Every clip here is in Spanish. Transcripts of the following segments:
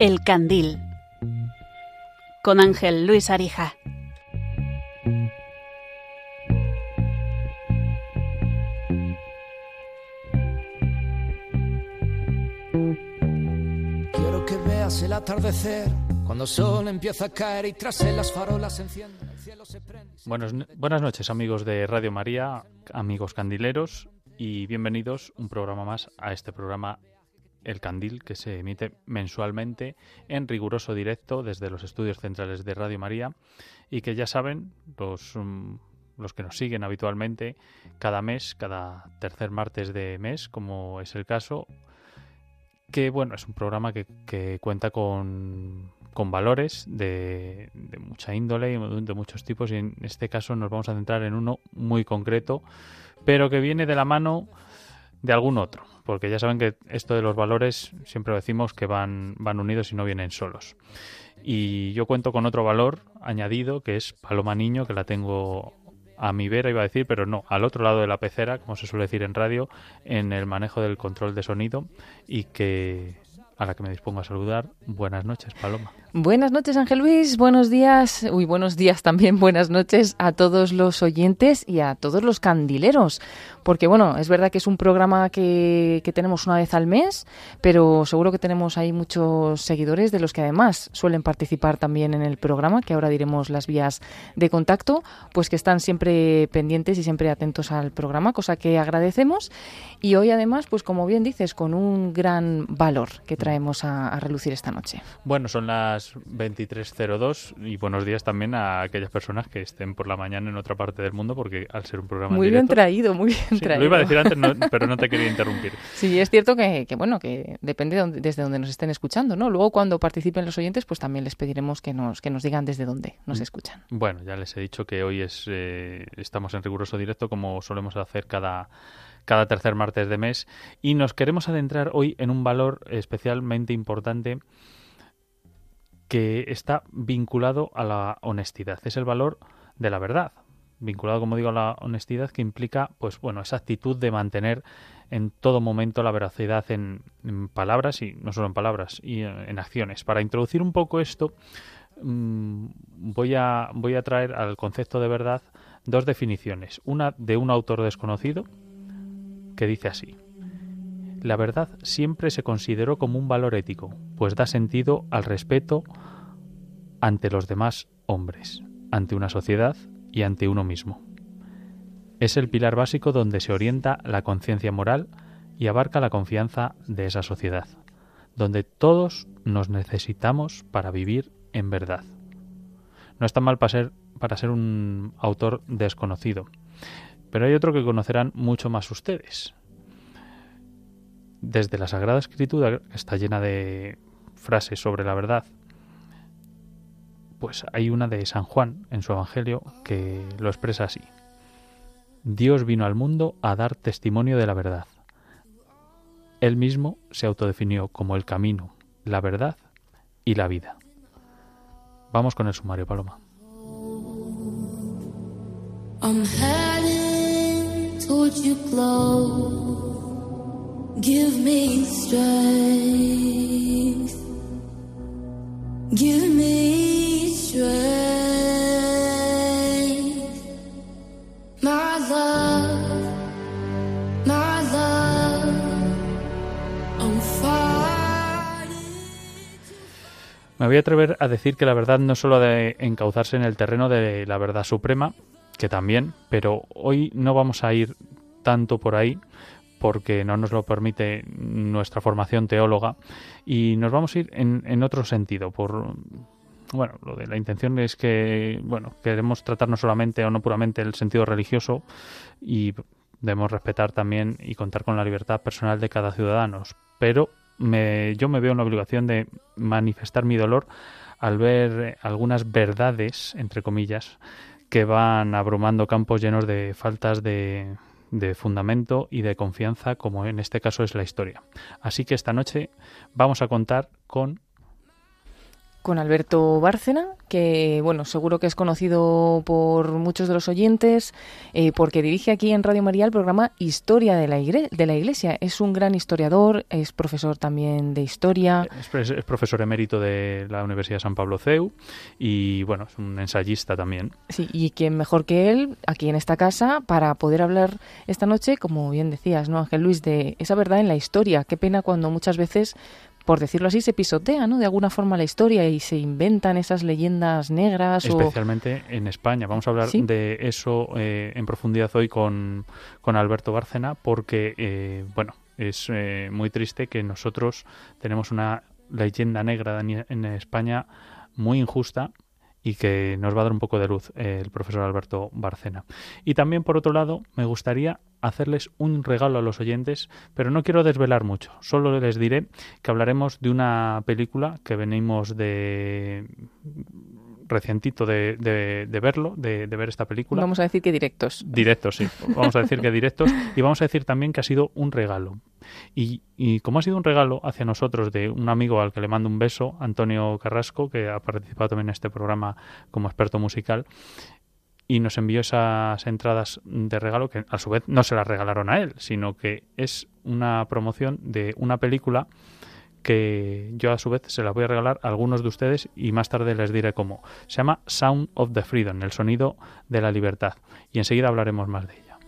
El Candil con Ángel Luis Arija. Quiero que veas el atardecer cuando el sol empieza a caer y tras él las farolas se encienden. el cielo se prende. Buenos- buenas noches amigos de Radio María, amigos candileros y bienvenidos un programa más a este programa El Candil que se emite mensualmente en riguroso directo desde los estudios centrales de Radio María y que ya saben los, mm, los que nos siguen habitualmente cada mes, cada tercer martes de mes como es el caso que bueno, es un programa que, que cuenta con, con valores de, de mucha índole y de muchos tipos y en este caso nos vamos a centrar en uno muy concreto, pero que viene de la mano de algún otro, porque ya saben que esto de los valores siempre decimos que van, van unidos y no vienen solos. Y yo cuento con otro valor añadido que es Paloma Niño, que la tengo a mi vera, iba a decir, pero no, al otro lado de la pecera, como se suele decir en radio, en el manejo del control de sonido y que a la que me dispongo a saludar. Buenas noches, Paloma. Buenas noches, Ángel Luis. Buenos días. Uy, buenos días también. Buenas noches a todos los oyentes y a todos los candileros. Porque, bueno, es verdad que es un programa que, que tenemos una vez al mes, pero seguro que tenemos ahí muchos seguidores de los que además suelen participar también en el programa, que ahora diremos las vías de contacto, pues que están siempre pendientes y siempre atentos al programa, cosa que agradecemos. Y hoy, además, pues como bien dices, con un gran valor que traemos a, a relucir esta noche. Bueno, son las 23.02 y buenos días también a aquellas personas que estén por la mañana en otra parte del mundo, porque al ser un programa en Muy bien traído, muy bien Sí, traído. lo iba a decir antes, no- pero no te quería interrumpir. Sí, es cierto que, que, bueno, que depende de desde donde nos estén escuchando, ¿no? Luego cuando participen los oyentes, pues también les pediremos que nos, que nos digan desde dónde nos Mm. escuchan. Bueno, ya les he dicho que hoy es eh, estamos en riguroso directo como solemos hacer cada cada tercer martes de mes y nos queremos adentrar hoy en un valor especialmente importante que está vinculado a la honestidad. Es el valor de la verdad, vinculado, como digo, a la honestidad que implica, pues bueno, esa actitud de mantener en todo momento la veracidad en, palabras y no solo en palabras y en, en acciones. Para introducir un poco esto, mm, voy a voy a traer al concepto de verdad dos definiciones. Una de un autor desconocido que dice así. La verdad siempre se consideró como un valor ético, pues da sentido al respeto ante los demás hombres, ante una sociedad y ante uno mismo. Es el pilar básico donde se orienta la conciencia moral y abarca la confianza de esa sociedad, donde todos nos necesitamos para vivir en verdad. No está mal para ser, para ser un autor desconocido, pero hay otro que conocerán mucho más ustedes. Desde la Sagrada Escritura, que está llena de frases sobre la verdad, pues hay una de San Juan en su Evangelio que lo expresa así. Dios vino al mundo a dar testimonio de la verdad. Él mismo se autodefinió como el camino, la verdad y la vida. Vamos con el sumario, Paloma. Give me strength. Give me strength. Me voy a atrever a decir que la verdad no solo ha de encauzarse en el terreno de la verdad suprema, que también, pero hoy no vamos a ir tanto por ahí porque no nos lo permite nuestra formación teóloga. Y nos vamos a ir en, otro sentido por bueno lo de la intención es que bueno queremos tratar no solamente o no puramente el sentido religioso y debemos respetar también y contar con la libertad personal de cada ciudadano. Pero me, yo me veo en la obligación de manifestar mi dolor al ver algunas verdades entre comillas que van abrumando campos llenos de faltas de, de fundamento y de confianza, como en este caso es la historia. Así que esta noche vamos a contar con con Alberto Bárcena, que bueno, seguro que es conocido por muchos de los oyentes, eh, porque dirige aquí en Radio María el programa Historia de la, de la Iglesia. Es un gran historiador, es profesor también de historia. Es, es, profesor emérito de la Universidad de San Pablo CEU y bueno, es un ensayista también. Sí, y quién mejor que él aquí en esta casa para poder hablar esta noche, como bien decías, ¿no, Ángel Luis, de esa verdad en la historia. Qué pena cuando muchas veces por decirlo así, se pisotea, ¿no? De alguna forma la historia y se inventan esas leyendas negras. Especialmente en España. Vamos a hablar de eso eh, en profundidad hoy con, con Alberto Bárcena, porque, eh, bueno, es eh, muy triste que nosotros tenemos una leyenda negra en España muy injusta y que nos va a dar un poco de luz el profesor Alberto Barcena. Y también, por otro lado, me gustaría hacerles un regalo a los oyentes, pero no quiero desvelar mucho. Solo les diré que hablaremos de una película que venimos de recientito de, de, verlo, de, ver esta película. Vamos a decir que directos. Directos, sí. Vamos a decir que directos. Y vamos a decir también que ha sido un regalo. Y, y, como ha sido un regalo hacia nosotros de un amigo al que le mando un beso, Antonio Carrasco, que ha participado también en este programa como experto musical, y nos envió esas entradas de regalo que a su vez no se las regalaron a él, sino que es una promoción de una película que yo a su vez se la voy a regalar a algunos de ustedes y más tarde les diré cómo. Se llama Sound of the Freedom, el sonido de la libertad. Y enseguida hablaremos más de ella.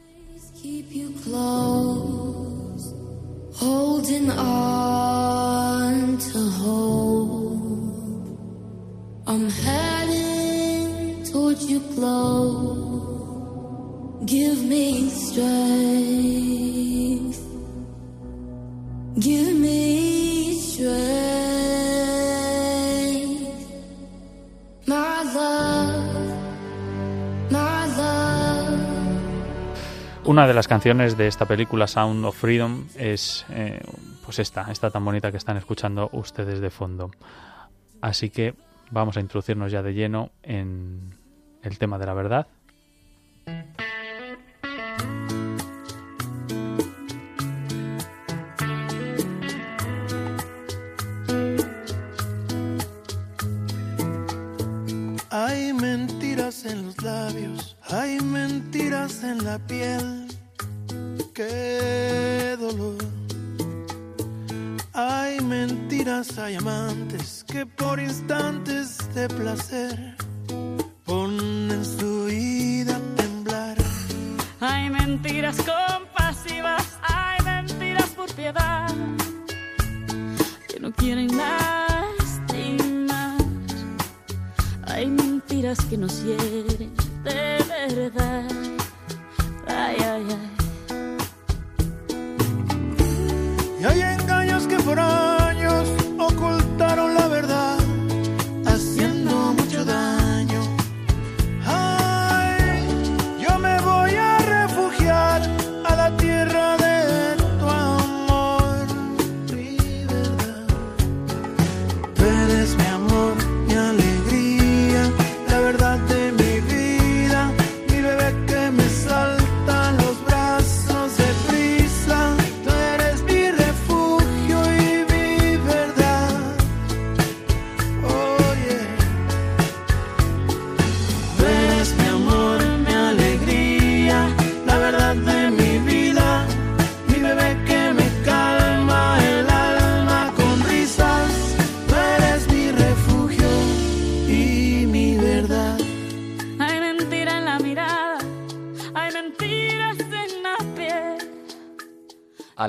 Una de las canciones de esta película Sound of Freedom es eh, pues esta, esta tan bonita que están escuchando ustedes de fondo. Así que vamos a introducirnos ya de lleno en el tema de la verdad. Hay mentiras en la piel. Qué dolor. Hay mentiras, hay amantes que por instantes de placer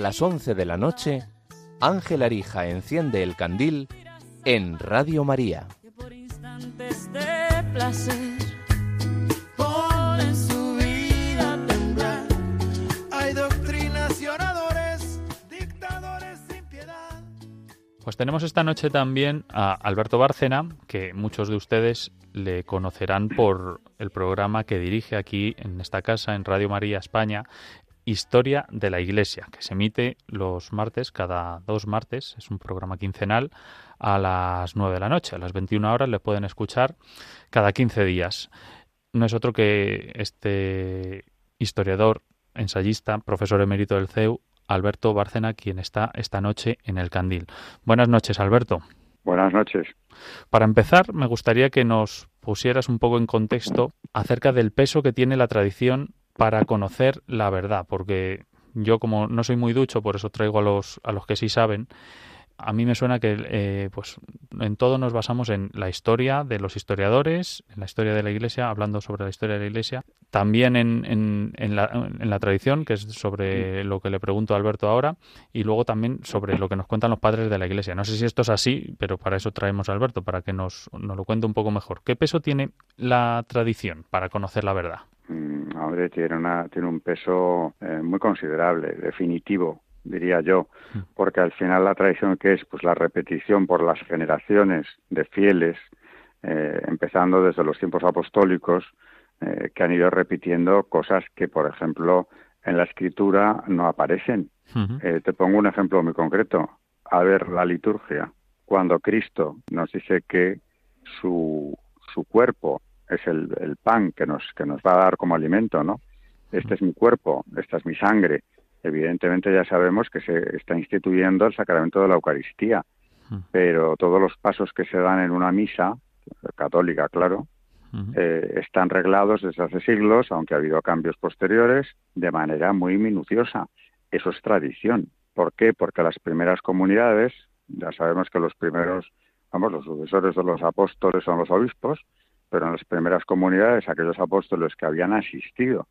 las 11 de la noche, Ángel Arija enciende el candil en Radio María. que por instantes de placer ponen su vida a temblar. Hay doctrinas y oradores, dictadores sin piedad. Pues tenemos esta noche también a Alberto Bárcena, que muchos de ustedes le conocerán por el programa que dirige aquí en esta casa, en Radio María España, Historia de la Iglesia, que se emite los martes, cada dos martes, es un programa quincenal, a las 9 de la noche. A las 21 horas le pueden escuchar cada 15 días. No es otro que este historiador, ensayista, profesor emérito del CEU, Alberto Bárcena, quien está esta noche en el Candil. Buenas noches, Alberto. Buenas noches. Para empezar, me gustaría que nos pusieras un poco en contexto acerca del peso que tiene la tradición para conocer la verdad, porque yo como no soy muy ducho, por eso traigo a los, a los que sí saben, a mí me suena que eh, pues en todo nos basamos en la historia de los historiadores, en la historia de la Iglesia, hablando sobre la historia de la Iglesia, también en, en, en, la, en la, tradición, que es sobre lo que le pregunto a Alberto ahora, y luego también sobre lo que nos cuentan los padres de la Iglesia. No sé si esto es así, pero para eso traemos a Alberto, para que nos, nos lo cuente un poco mejor. ¿Qué peso tiene la tradición para conocer la verdad? Mm, hombre, tiene, una, tiene un peso eh, muy considerable, definitivo diría yo, porque al final la tradición que es pues la repetición por las generaciones de fieles, eh, empezando desde los tiempos apostólicos, eh, que han ido repitiendo cosas que, por ejemplo, en la escritura no aparecen. eh, te pongo un ejemplo muy concreto. A ver, la liturgia. Cuando Cristo nos dice que su, su cuerpo es el, el pan que nos, que nos va a dar como alimento, ¿no? Este es mi cuerpo, esta es mi sangre evidentemente ya sabemos que se está instituyendo el sacramento de la Eucaristía, pero todos los pasos que se dan en una misa, católica, claro, eh, están reglados desde hace siglos, aunque ha habido cambios posteriores, de manera muy minuciosa. Eso es tradición. ¿Por qué? Porque las primeras comunidades, ya sabemos que los primeros, vamos, los sucesores de los apóstoles son los obispos, pero en las primeras comunidades, aquellos apóstoles que habían asistido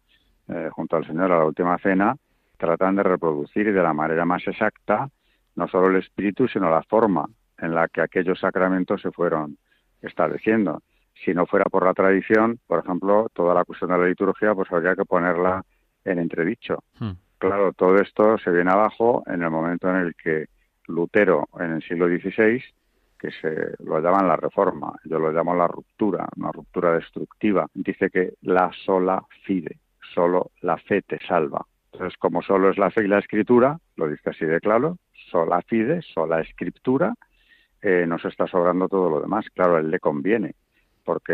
eh, junto al Señor a la última cena, tratan de reproducir de la manera más exacta no solo el espíritu, sino la forma en la que aquellos sacramentos se fueron estableciendo. Si no fuera por la tradición, por ejemplo, toda la cuestión de la liturgia, pues habría que ponerla en entredicho. Hmm. Claro, todo esto se viene abajo en el momento en el que Lutero, en el siglo XVI, que se lo llaman la reforma, yo lo llamo la ruptura, una ruptura destructiva, dice que la sola fide, solo la fe te salva. Entonces, como solo es la fe y la escritura, lo dice así de claro, sola fide, sola escritura, eh, nos está sobrando todo lo demás. Claro, a él le conviene, porque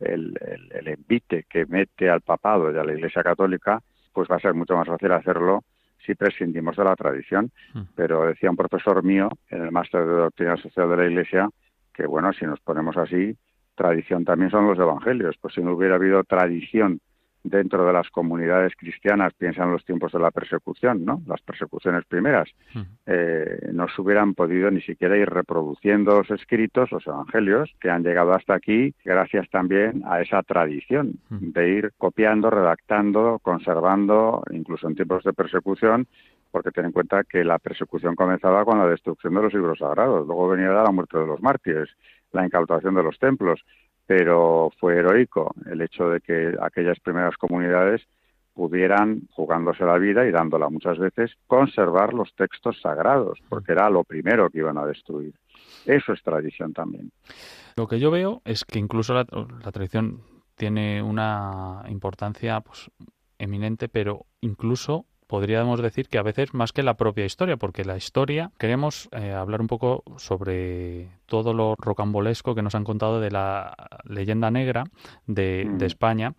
el, el, el, envite que mete al papado y a la Iglesia Católica, pues va a ser mucho más fácil hacerlo si prescindimos de la tradición. Mm. Pero decía un profesor mío en el máster de doctrina social de la Iglesia que, bueno, si nos ponemos así, tradición también son los evangelios. Pues si no hubiera habido tradición dentro de las comunidades cristianas, piensan los tiempos de la persecución, ¿no? Las persecuciones primeras, eh, no se hubieran podido ni siquiera ir reproduciendo los escritos, los evangelios, que han llegado hasta aquí, gracias también a esa tradición de ir copiando, redactando, conservando, incluso en tiempos de persecución, porque ten en cuenta que la persecución comenzaba con la destrucción de los libros sagrados, luego venía la muerte de los mártires, la incautación de los templos, pero fue heroico el hecho de que aquellas primeras comunidades pudieran, jugándose la vida y dándola muchas veces, conservar los textos sagrados, porque era lo primero que iban a destruir. Eso es tradición también. Lo que yo veo es que incluso la, la tradición tiene una importancia pues, eminente, pero incluso podríamos decir que a veces más que la propia historia, porque la historia queremos eh, hablar un poco sobre todo lo rocambolesco que nos han contado de la leyenda negra de, mm. de España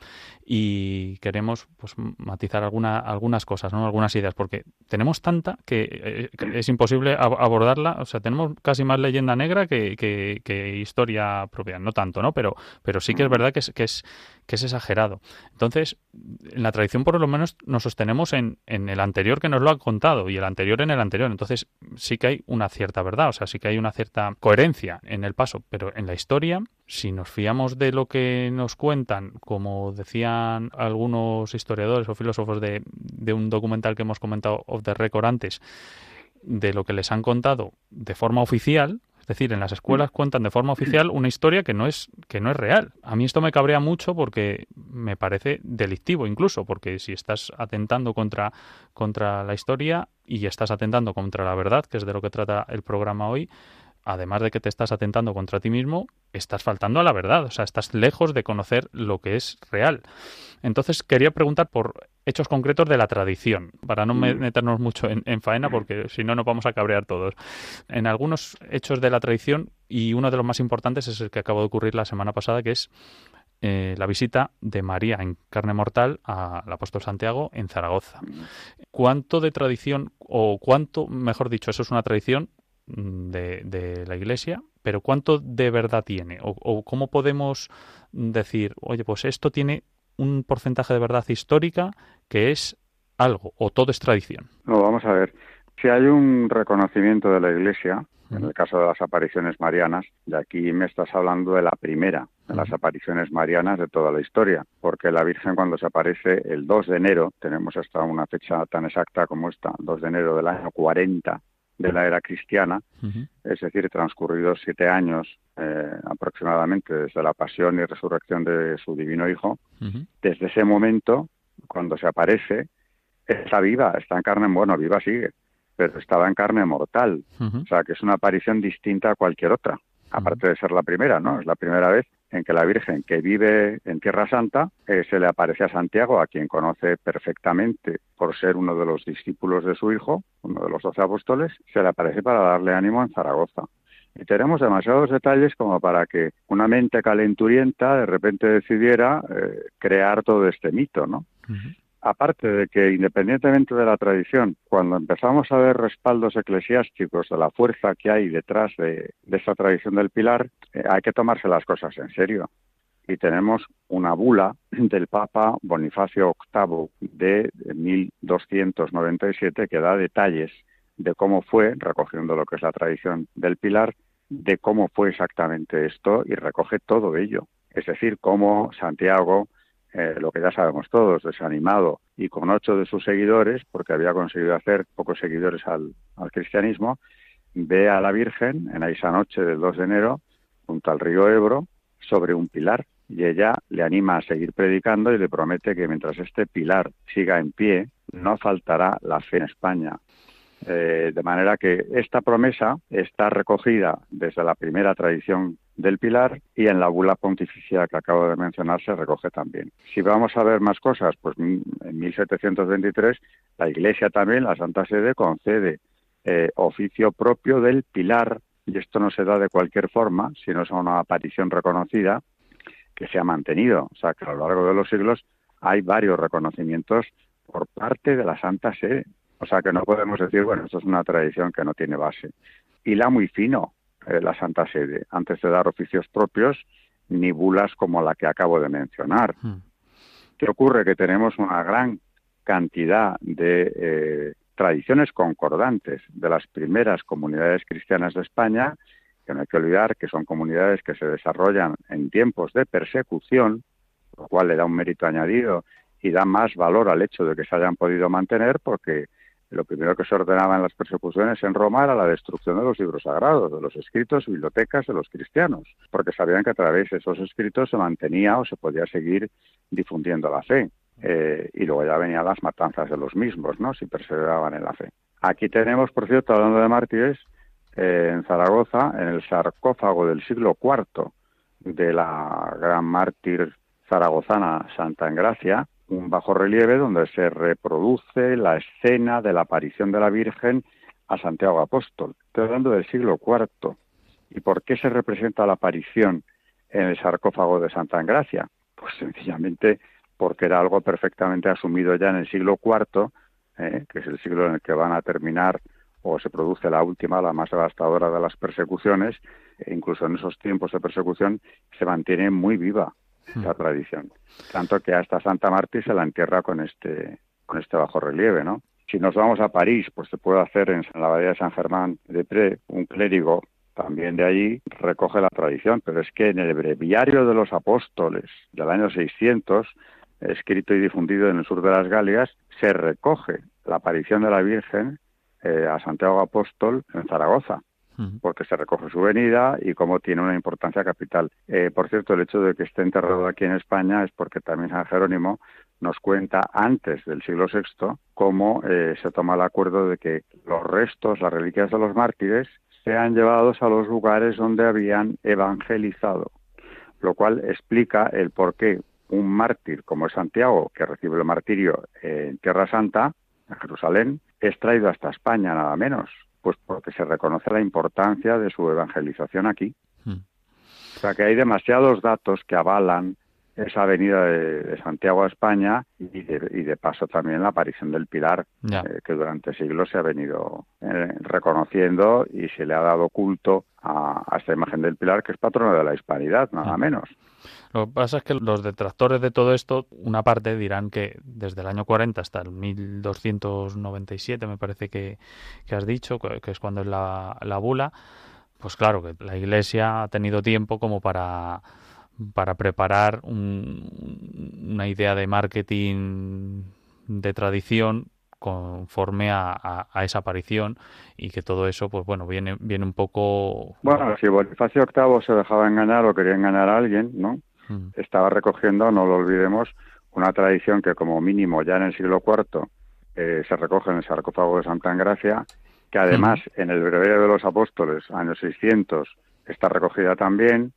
y queremos pues matizar alguna, algunas cosas, ¿no? algunas ideas, porque tenemos tanta que, eh, que es imposible abordarla, o sea, tenemos casi más leyenda negra que, que, que, historia propia, no tanto, ¿no? Pero, pero sí que es verdad que es, que es que es exagerado. Entonces, en la tradición por lo menos nos sostenemos en, en el anterior que nos lo ha contado y el anterior en el anterior. Entonces, sí que hay una cierta verdad, o sea, sí que hay una cierta coherencia en el paso, pero en la historia si nos fiamos de lo que nos cuentan, como decían algunos historiadores o filósofos de, de, un documental que hemos comentado off the record antes, de lo que les han contado de forma oficial, es decir, en las escuelas cuentan de forma oficial una historia que no es que no es real. A mí esto me cabrea mucho porque me parece delictivo incluso, porque si estás atentando contra contra la historia y estás atentando contra la verdad, que es de lo que trata el programa hoy, además de que te estás atentando contra ti mismo, estás faltando a la verdad, o sea, estás lejos de conocer lo que es real. Entonces, quería preguntar por hechos concretos de la tradición, para no meternos mucho en, en faena, porque si no nos vamos a cabrear todos. En algunos hechos de la tradición, y uno de los más importantes es el que acabó de ocurrir la semana pasada, que es eh, la visita de María en carne mortal al apóstol Santiago en Zaragoza. ¿Cuánto de tradición, o cuánto, mejor dicho, eso es una tradición de, de, la Iglesia, pero ¿cuánto de verdad tiene? O, o cómo podemos decir, oye, pues esto tiene un porcentaje de verdad histórica que es algo, o todo es tradición. No, vamos a ver. Si hay un reconocimiento de la Iglesia, en el caso de las apariciones marianas, y aquí me estás hablando de la primera de las apariciones marianas de toda la historia, porque la Virgen cuando se aparece el 2 de enero, tenemos hasta una fecha tan exacta como esta, 2 de enero del año 40 de la era cristiana, es decir, transcurridos siete años eh, aproximadamente desde la pasión y resurrección de su divino Hijo, desde ese momento, cuando se aparece, está viva, está en carne, bueno, viva sigue, pero estaba en carne mortal, o sea, que es una aparición distinta a cualquier otra, aparte de ser la primera, ¿no? Es la primera vez en que la Virgen que vive en Tierra Santa eh, se le aparece a Santiago, a quien conoce perfectamente por ser uno de los discípulos de su hijo, uno de los doce apóstoles, se le aparece para darle ánimo en Zaragoza. Y tenemos demasiados detalles como para que una mente calenturienta de repente decidiera eh, crear todo este mito, ¿no? Aparte de que independientemente de la tradición, cuando empezamos a ver respaldos eclesiásticos de la fuerza que hay detrás de, de esta tradición del pilar, eh, hay que tomarse las cosas en serio. Y tenemos una bula del Papa Bonifacio VIII de 1297 que da detalles de cómo fue, recogiendo lo que es la tradición del pilar, de cómo fue exactamente esto y recoge todo ello. Es decir, cómo Santiago, eh, lo que ya sabemos todos, desanimado y con ocho de sus seguidores, porque había conseguido hacer pocos seguidores al, al cristianismo, ve a la Virgen en esa noche del 2 de enero, junto al río Ebro, sobre un pilar. Y ella le anima a seguir predicando y le promete que mientras este pilar siga en pie, no faltará la fe en España. Eh, de manera que esta promesa está recogida desde la primera tradición del Pilar y en la bula pontificia que acabo de mencionar se recoge también. Si vamos a ver más cosas, pues en 1723 la Iglesia también, la Santa Sede, concede eh, oficio propio del Pilar y esto no se da de cualquier forma, sino es una aparición reconocida que se ha mantenido. O sea, que a lo largo de los siglos hay varios reconocimientos por parte de la Santa Sede. O sea, que no podemos decir, bueno, esto es una tradición que no tiene base. Y la muy fino, eh, la Santa Sede, antes de dar oficios propios, ni bulas como la que acabo de mencionar. ¿Qué ocurre? Que tenemos una gran cantidad de eh, tradiciones concordantes de las primeras comunidades cristianas de España, que no hay que olvidar que son comunidades que se desarrollan en tiempos de persecución, lo cual le da un mérito añadido y da más valor al hecho de que se hayan podido mantener porque lo primero que se ordenaba en las persecuciones en Roma era la destrucción de los libros sagrados, de los escritos y bibliotecas de los cristianos, porque sabían que a través de esos escritos se mantenía o se podía seguir difundiendo la fe. Eh, y luego ya venían las matanzas de los mismos, ¿no? Si perseveraban en la fe. Aquí tenemos, por cierto, hablando de mártires, eh, en Zaragoza, en el sarcófago del siglo IV de la gran mártir zaragozana Santa Engracia, un bajo relieve donde se reproduce la escena de la aparición de la Virgen a Santiago Apóstol. Estoy hablando del siglo IV. ¿Y por qué se representa la aparición en el sarcófago de Santa Engracia? Pues sencillamente porque era algo perfectamente asumido ya en el siglo IV, eh, que es el siglo en el que van a terminar o se produce la última, la más devastadora de las persecuciones, e incluso en esos tiempos de persecución se mantiene muy viva esta tradición. Tanto que hasta Santa Marta se la entierra con este, con este bajo relieve, ¿no? Si nos vamos a París, pues se puede hacer en la abadía de San Germán de Pré, un clérigo también de allí recoge la tradición, pero es que en el breviario de los apóstoles del año 600, escrito y difundido en el sur de las Galias, se recoge la aparición de la Virgen eh, a Santiago Apóstol en Zaragoza porque se recoge su venida y como tiene una importancia capital. Eh, por cierto, el hecho de que esté enterrado aquí en España es porque también San Jerónimo nos cuenta antes del siglo VI cómo eh, se toma el acuerdo de que los restos, las reliquias de los mártires, sean llevados a los lugares donde habían evangelizado, lo cual explica el por qué un mártir como es Santiago, que recibe el martirio en Tierra Santa, en Jerusalén, es traído hasta España nada menos, pues porque se reconoce la importancia de su evangelización aquí. O sea que hay demasiados datos que avalan esa venida de, de Santiago a España y de, y de paso también la aparición del Pilar, eh, que durante siglos se ha venido eh, reconociendo y se le ha dado culto a, a esta imagen del Pilar, que es patrona de la hispanidad, nada menos. Lo que pasa es que los detractores de todo esto, una parte dirán que desde el año 40 hasta el 1297, me parece que, que has dicho, que que es cuando es la, la bula, pues claro, que la Iglesia ha tenido tiempo como para, para preparar un- una idea de marketing de tradición conforme a, a- a esa aparición y que todo eso, pues bueno, viene, viene un poco... Bueno, si Bonifacio VIII se dejaba engañar o quería engañar a alguien, ¿no? Mm, estaba recogiendo, no lo olvidemos, una tradición que como mínimo ya en el siglo IV eh, se recoge en el sarcófago de Santa Engracia, que además en el Breviario de los Apóstoles, años 600, está recogida también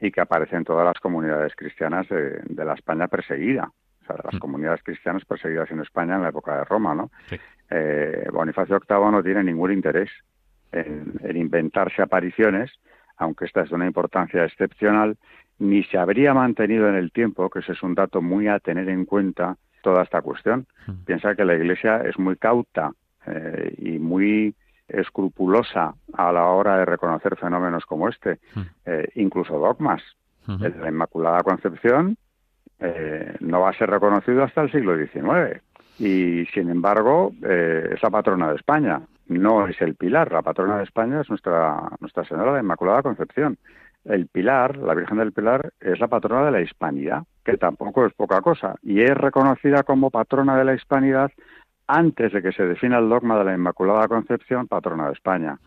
y que aparece en todas las comunidades cristianas de, de la España perseguida, o sea, de las comunidades cristianas perseguidas en España en la época de Roma, ¿no? Sí. Eh, Bonifacio VIII no tiene ningún interés en, en inventarse apariciones, aunque esta es de una importancia excepcional, ni se habría mantenido en el tiempo, que ese es un dato muy a tener en cuenta, toda esta cuestión. Piensa que la Iglesia es muy cauta eh, y muy escrupulosa a la hora de reconocer fenómenos como este, Mm. eh, incluso dogmas. de la Inmaculada Concepción eh, no va a ser reconocido hasta el siglo XIX y, sin embargo, eh, es la patrona de España, no es el Pilar. La patrona de España es nuestra, nuestra Señora de Inmaculada Concepción. El Pilar, la Virgen del Pilar, es la patrona de la Hispanidad, que tampoco es poca cosa, y es reconocida como patrona de la Hispanidad antes de que se defina el dogma de la Inmaculada Concepción, patrona de España.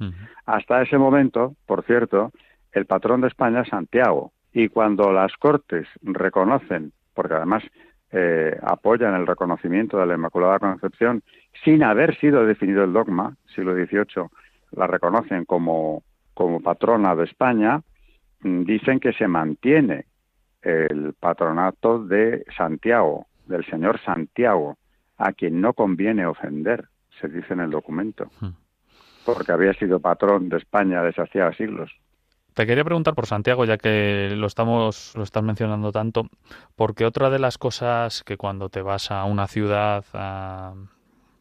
Hasta ese momento, por cierto, el patrón de España es Santiago. Y cuando las Cortes reconocen, porque además eh, apoyan el reconocimiento de la Inmaculada Concepción, sin haber sido definido el dogma, siglo XVIII, la reconocen como, como patrona de España, mm, dicen que se mantiene el patronato de Santiago, del señor Santiago, a quien no conviene ofender, se dice en el documento, Hmm. porque había sido patrón de España desde hacía siglos. Te quería preguntar por Santiago, ya que lo estamos, lo estás mencionando tanto, porque otra de las cosas que cuando te vas a una ciudad, a,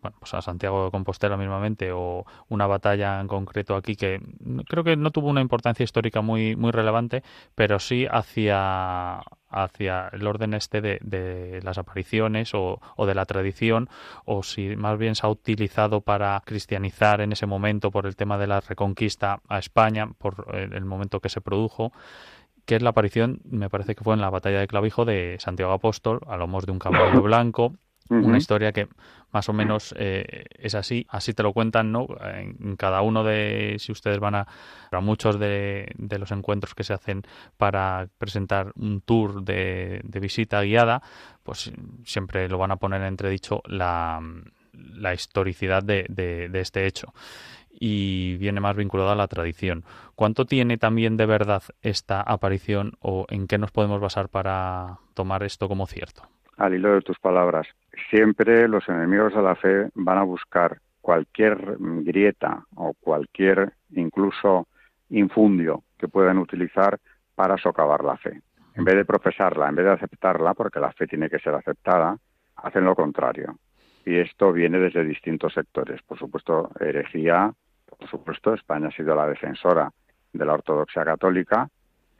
bueno, pues a Santiago de Compostela mismamente, o una batalla en concreto aquí que creo que no tuvo una importancia histórica muy, muy relevante, pero sí hacia, hacia el orden este de, de las apariciones o, o de la tradición, o si más bien se ha utilizado para cristianizar en ese momento por el tema de la reconquista a España, por el, el momento que se produjo, que es la aparición, me parece que fue en la batalla de Clavijo de Santiago Apóstol, a lomos de un caballo blanco, Una historia que más o menos eh, es así, así te lo cuentan, ¿no? En, en cada uno de, si ustedes van a, a muchos de, de los encuentros que se hacen para presentar un tour de, de visita guiada, pues siempre lo van a poner en entredicho la, la historicidad de, de- de este hecho y viene más vinculado a la tradición. ¿Cuánto tiene también de verdad esta aparición o en qué nos podemos basar para tomar esto como cierto? al hilo de tus palabras, siempre los enemigos de la fe van a buscar cualquier grieta o cualquier incluso infundio que puedan utilizar para socavar la fe. En vez de profesarla, en vez de aceptarla, porque la fe tiene que ser aceptada, hacen lo contrario. Y esto viene desde distintos sectores. Por supuesto, herejía, por supuesto, España ha sido la defensora de la ortodoxia católica,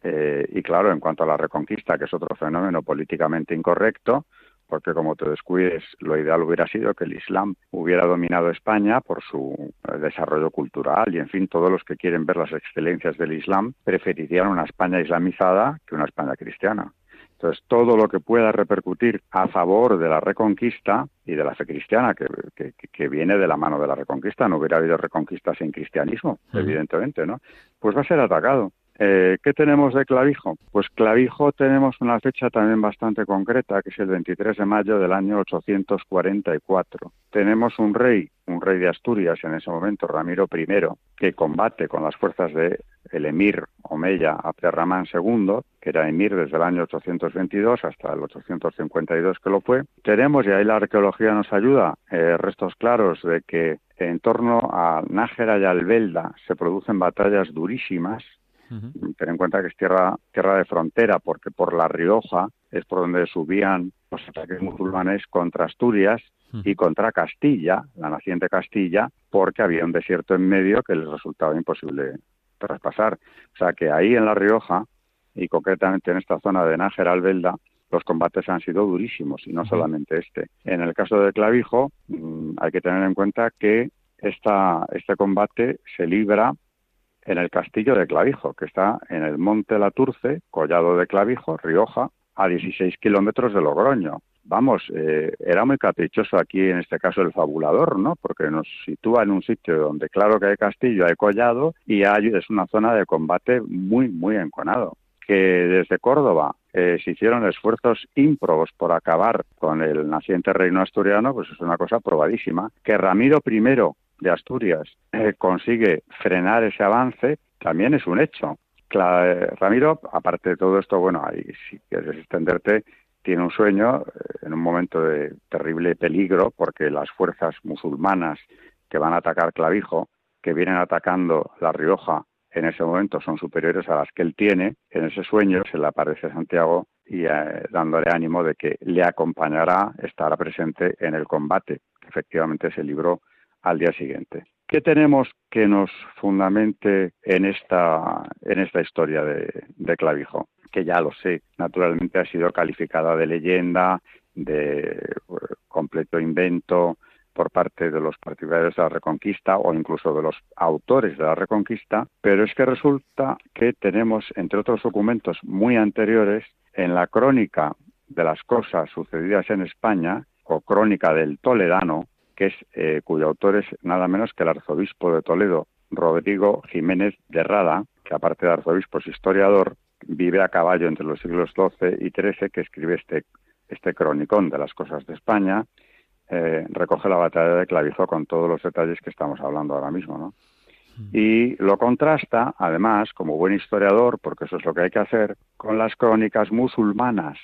eh, y claro, en cuanto a la reconquista, que es otro fenómeno políticamente incorrecto, porque como te descuides, lo ideal hubiera sido que el Islam hubiera dominado España por su eh, desarrollo cultural y, en fin, todos los que quieren ver las excelencias del Islam preferirían una España islamizada que una España cristiana. Entonces, todo lo que pueda repercutir a favor de la reconquista y de la fe cristiana, que, que, que viene de la mano de la reconquista, no hubiera habido reconquista sin cristianismo, evidentemente, ¿no? Pues va a ser atacado. Eh, ¿Qué tenemos de Clavijo? Pues Clavijo tenemos una fecha también bastante concreta, que es el 23 de mayo del año 844. Tenemos un rey, un rey de Asturias en ese momento, Ramiro I, que combate con las fuerzas de el emir Omeya Abderramán II, que era emir desde el año 822 hasta el 852 que lo fue. Tenemos, y ahí la arqueología nos ayuda, eh, restos claros de que en torno a Nájera y Albelda se producen batallas durísimas Ujú. ten en cuenta que es tierra, tierra de frontera, porque por La Rioja es por donde subían los ataques musulmanes contra Asturias y contra Castilla, la naciente Castilla, porque había un desierto en medio que les resultaba imposible traspasar. O sea que ahí en La Rioja, y concretamente en esta zona de Nájera Albelda, los combates han sido durísimos y no solamente este. En el caso de Clavijo, mm, hay que tener en cuenta que esta, este combate se libra en el castillo de Clavijo, que está en el monte Laturce, collado de Clavijo, Rioja, a 16 kilómetros de Logroño vamos, eh, era muy caprichoso aquí en este caso el fabulador, ¿no? Porque nos sitúa en un sitio donde claro que hay castillo, hay collado y hay, es una zona de combate muy, muy enconado. Que desde Córdoba eh, se hicieron esfuerzos ímprobos por acabar con el naciente reino asturiano, pues es una cosa probadísima. Que Ramiro I de Asturias eh, consigue frenar ese avance también es un hecho. Ramiro, aparte de todo esto, bueno, ahí si quieres extenderte, tiene un sueño eh, en un momento de terrible peligro porque las fuerzas musulmanas que van a atacar Clavijo, que vienen atacando La Rioja en ese momento son superiores a las que él tiene. En ese sueño se le aparece Santiago y eh, dándole ánimo de que le acompañará, estará presente en el combate, efectivamente se libró al día siguiente. ¿Qué tenemos que nos fundamente en esta, en esta historia de Clavijo? que ya lo sé, naturalmente ha sido calificada de leyenda, de completo invento por parte de los partidarios de la Reconquista o incluso de los autores de la Reconquista, pero es que resulta que tenemos, entre otros documentos muy anteriores, en la crónica de las cosas sucedidas en España, o crónica del Toledano, que es eh, cuyo autor es nada menos que el arzobispo de Toledo, Rodrigo Jiménez de Rada, que aparte de arzobispo es historiador, vive a caballo entre los siglos XII y XIII, que escribe este, este cronicón de las cosas de España, eh, recoge la batalla de Clavijo con todos los detalles que estamos hablando ahora mismo, ¿no? Mm. Y lo contrasta, además, como buen historiador, porque eso es lo que hay que hacer, con las crónicas musulmanas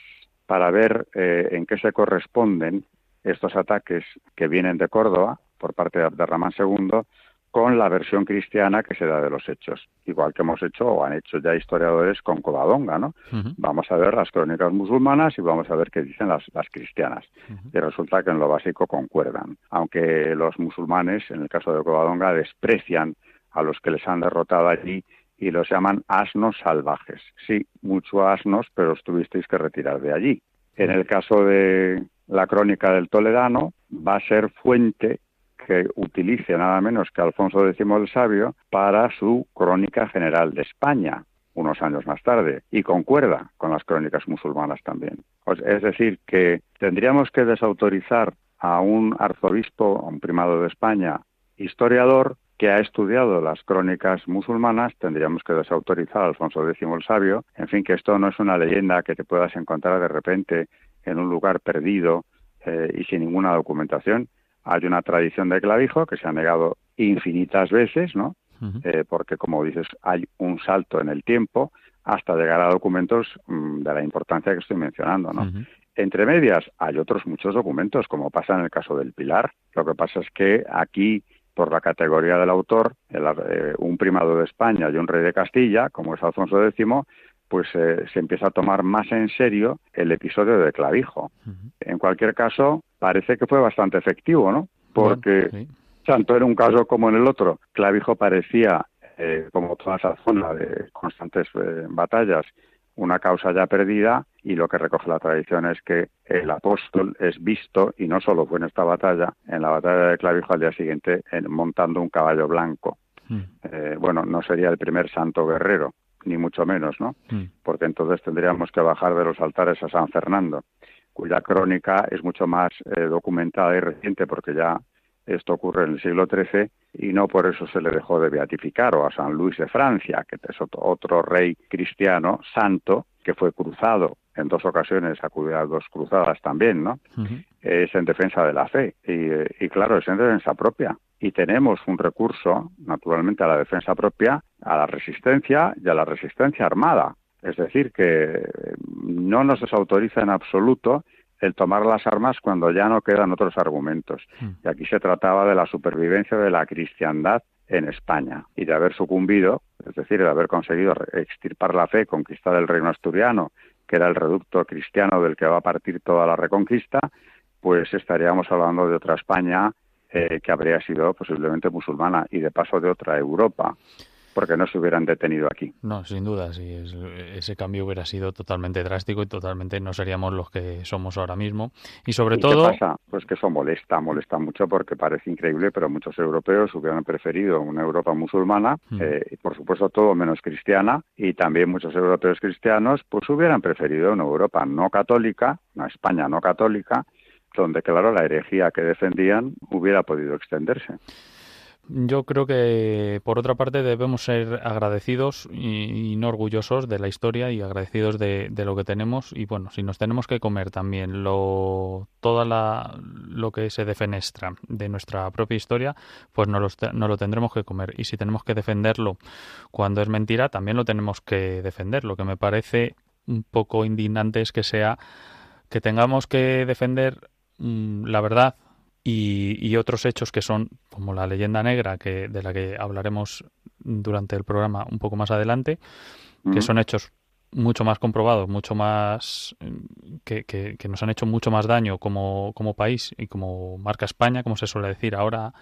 para ver eh, en qué se corresponden estos ataques que vienen de Córdoba por parte de Abderramán II con la versión cristiana que se da de los hechos, igual que hemos hecho o han hecho ya historiadores con Covadonga, ¿no? Vamos a ver las crónicas musulmanas y vamos a ver qué dicen las, las cristianas. Y resulta que en lo básico concuerdan, aunque los musulmanes, en el caso de Covadonga, desprecian a los que les han derrotado allí y los llaman asnos salvajes. Sí, muchos asnos, pero os tuvisteis que retirar de allí. En el caso de la crónica del Toledano, va a ser fuente que utilice nada menos que Alfonso X el Sabio para su Crónica General de España, unos años más tarde, y concuerda con las crónicas musulmanas también. Es decir, que tendríamos que desautorizar a un arzobispo, a un primado de España, historiador, que ha estudiado las crónicas musulmanas, tendríamos que desautorizar a Alfonso X el Sabio. En fin, que esto no es una leyenda que te puedas encontrar de repente en un lugar perdido eh, y sin ninguna documentación, hay una tradición de clavijo que se ha negado infinitas veces, ¿no? Eh, porque, como dices, hay un salto en el tiempo hasta llegar a documentos mm, de la importancia que estoy mencionando, ¿no? Entre medias hay otros muchos documentos, como pasa en el caso del Pilar. Lo que pasa es que aquí, por la categoría del autor, eh, un primado de España y un rey de Castilla, como es Alfonso X, pues eh, se empieza a tomar más en serio el episodio de Clavijo. En cualquier caso, parece que fue bastante efectivo, ¿no? Porque tanto en un caso como en el otro, Clavijo parecía, eh, como toda esa zona de constantes eh, batallas, una causa ya perdida y lo que recoge la tradición es que el apóstol es visto, y no solo fue en esta batalla, en la batalla de Clavijo al día siguiente montando un caballo blanco. bueno, no sería el primer santo guerrero, ni mucho menos, ¿no? Mm. Porque entonces tendríamos que bajar de los altares a San Fernando, cuya crónica es mucho más eh, documentada y reciente, porque ya esto ocurre en el siglo XIII y no por eso se le dejó de beatificar, o a San Luis de Francia, que es otro, rey cristiano santo que fue cruzado en dos ocasiones, acudió a dos cruzadas también, ¿no? Es en defensa de la fe y, y claro, es en defensa propia y tenemos un recurso, naturalmente, a la defensa propia, a la resistencia y a la resistencia armada. Es decir, que no nos desautoriza en absoluto el tomar las armas cuando ya no quedan otros argumentos. Hmm. Y aquí se trataba de la supervivencia de la cristiandad en España y de haber sucumbido, es decir, de haber conseguido extirpar la fe, conquistar el reino asturiano, que era el reducto cristiano del que va a partir toda la reconquista, pues estaríamos hablando de otra España eh, que habría sido posiblemente musulmana y de paso de otra Europa porque no se hubieran detenido aquí. No, sin duda, sí. Es, ese cambio hubiera sido totalmente drástico y totalmente no seríamos los que somos ahora mismo. Y sobre todo. ¿Qué pasa? Pues que eso molesta, molesta mucho porque parece increíble, pero muchos europeos hubieran preferido una Europa musulmana, Mm. eh, y por supuesto todo menos cristiana, y también muchos europeos cristianos, pues hubieran preferido una Europa no católica, una España no católica, donde, claro, la herejía que defendían hubiera podido extenderse. Yo creo que, por otra parte, debemos ser agradecidos y, no orgullosos de la historia y agradecidos de, lo que tenemos. Y bueno, si nos tenemos que comer también lo, toda la, lo que se defenestra de nuestra propia historia, pues no, los no lo tendremos que comer. Y si tenemos que defenderlo cuando es mentira, también lo tenemos que defender. Lo que me parece un poco indignante es que sea que tengamos que defender la verdad y, y otros hechos que son como la leyenda negra que de la que hablaremos durante el programa un poco más adelante que son hechos mucho más comprobados mucho más mm, que, que- que nos han hecho mucho más daño como, como país y como marca España como se suele decir ahora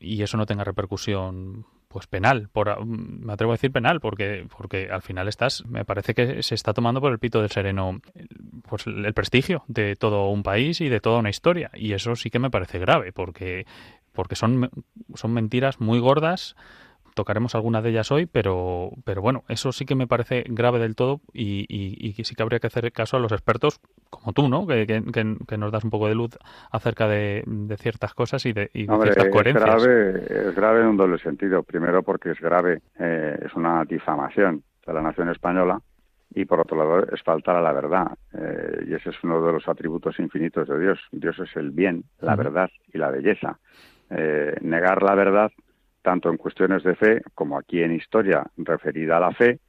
y eso no tenga repercusión pues penal por mm, me atrevo a decir penal porque porque al final estás me parece que se está tomando por el pito del sereno pues el prestigio de todo un país y de toda una historia. Y eso sí que me parece grave porque porque son son mentiras muy gordas tocaremos algunas de ellas hoy, pero, pero bueno, eso sí que me parece grave del todo y, y, sí que habría que hacer caso a los expertos como tú, ¿no? Que, que, nos das un poco de luz acerca de, de ciertas cosas y de, y Hombre, ciertas es coherencias. grave, es grave en un doble sentido. Primero porque es grave, eh, es una difamación de la nación española y por otro lado es faltar a la verdad. Eh, y ese es uno de los atributos infinitos de Dios. Dios es el bien, la verdad y la belleza. Eh, negar la verdad, tanto en cuestiones de fe como aquí en historia referida a la fe,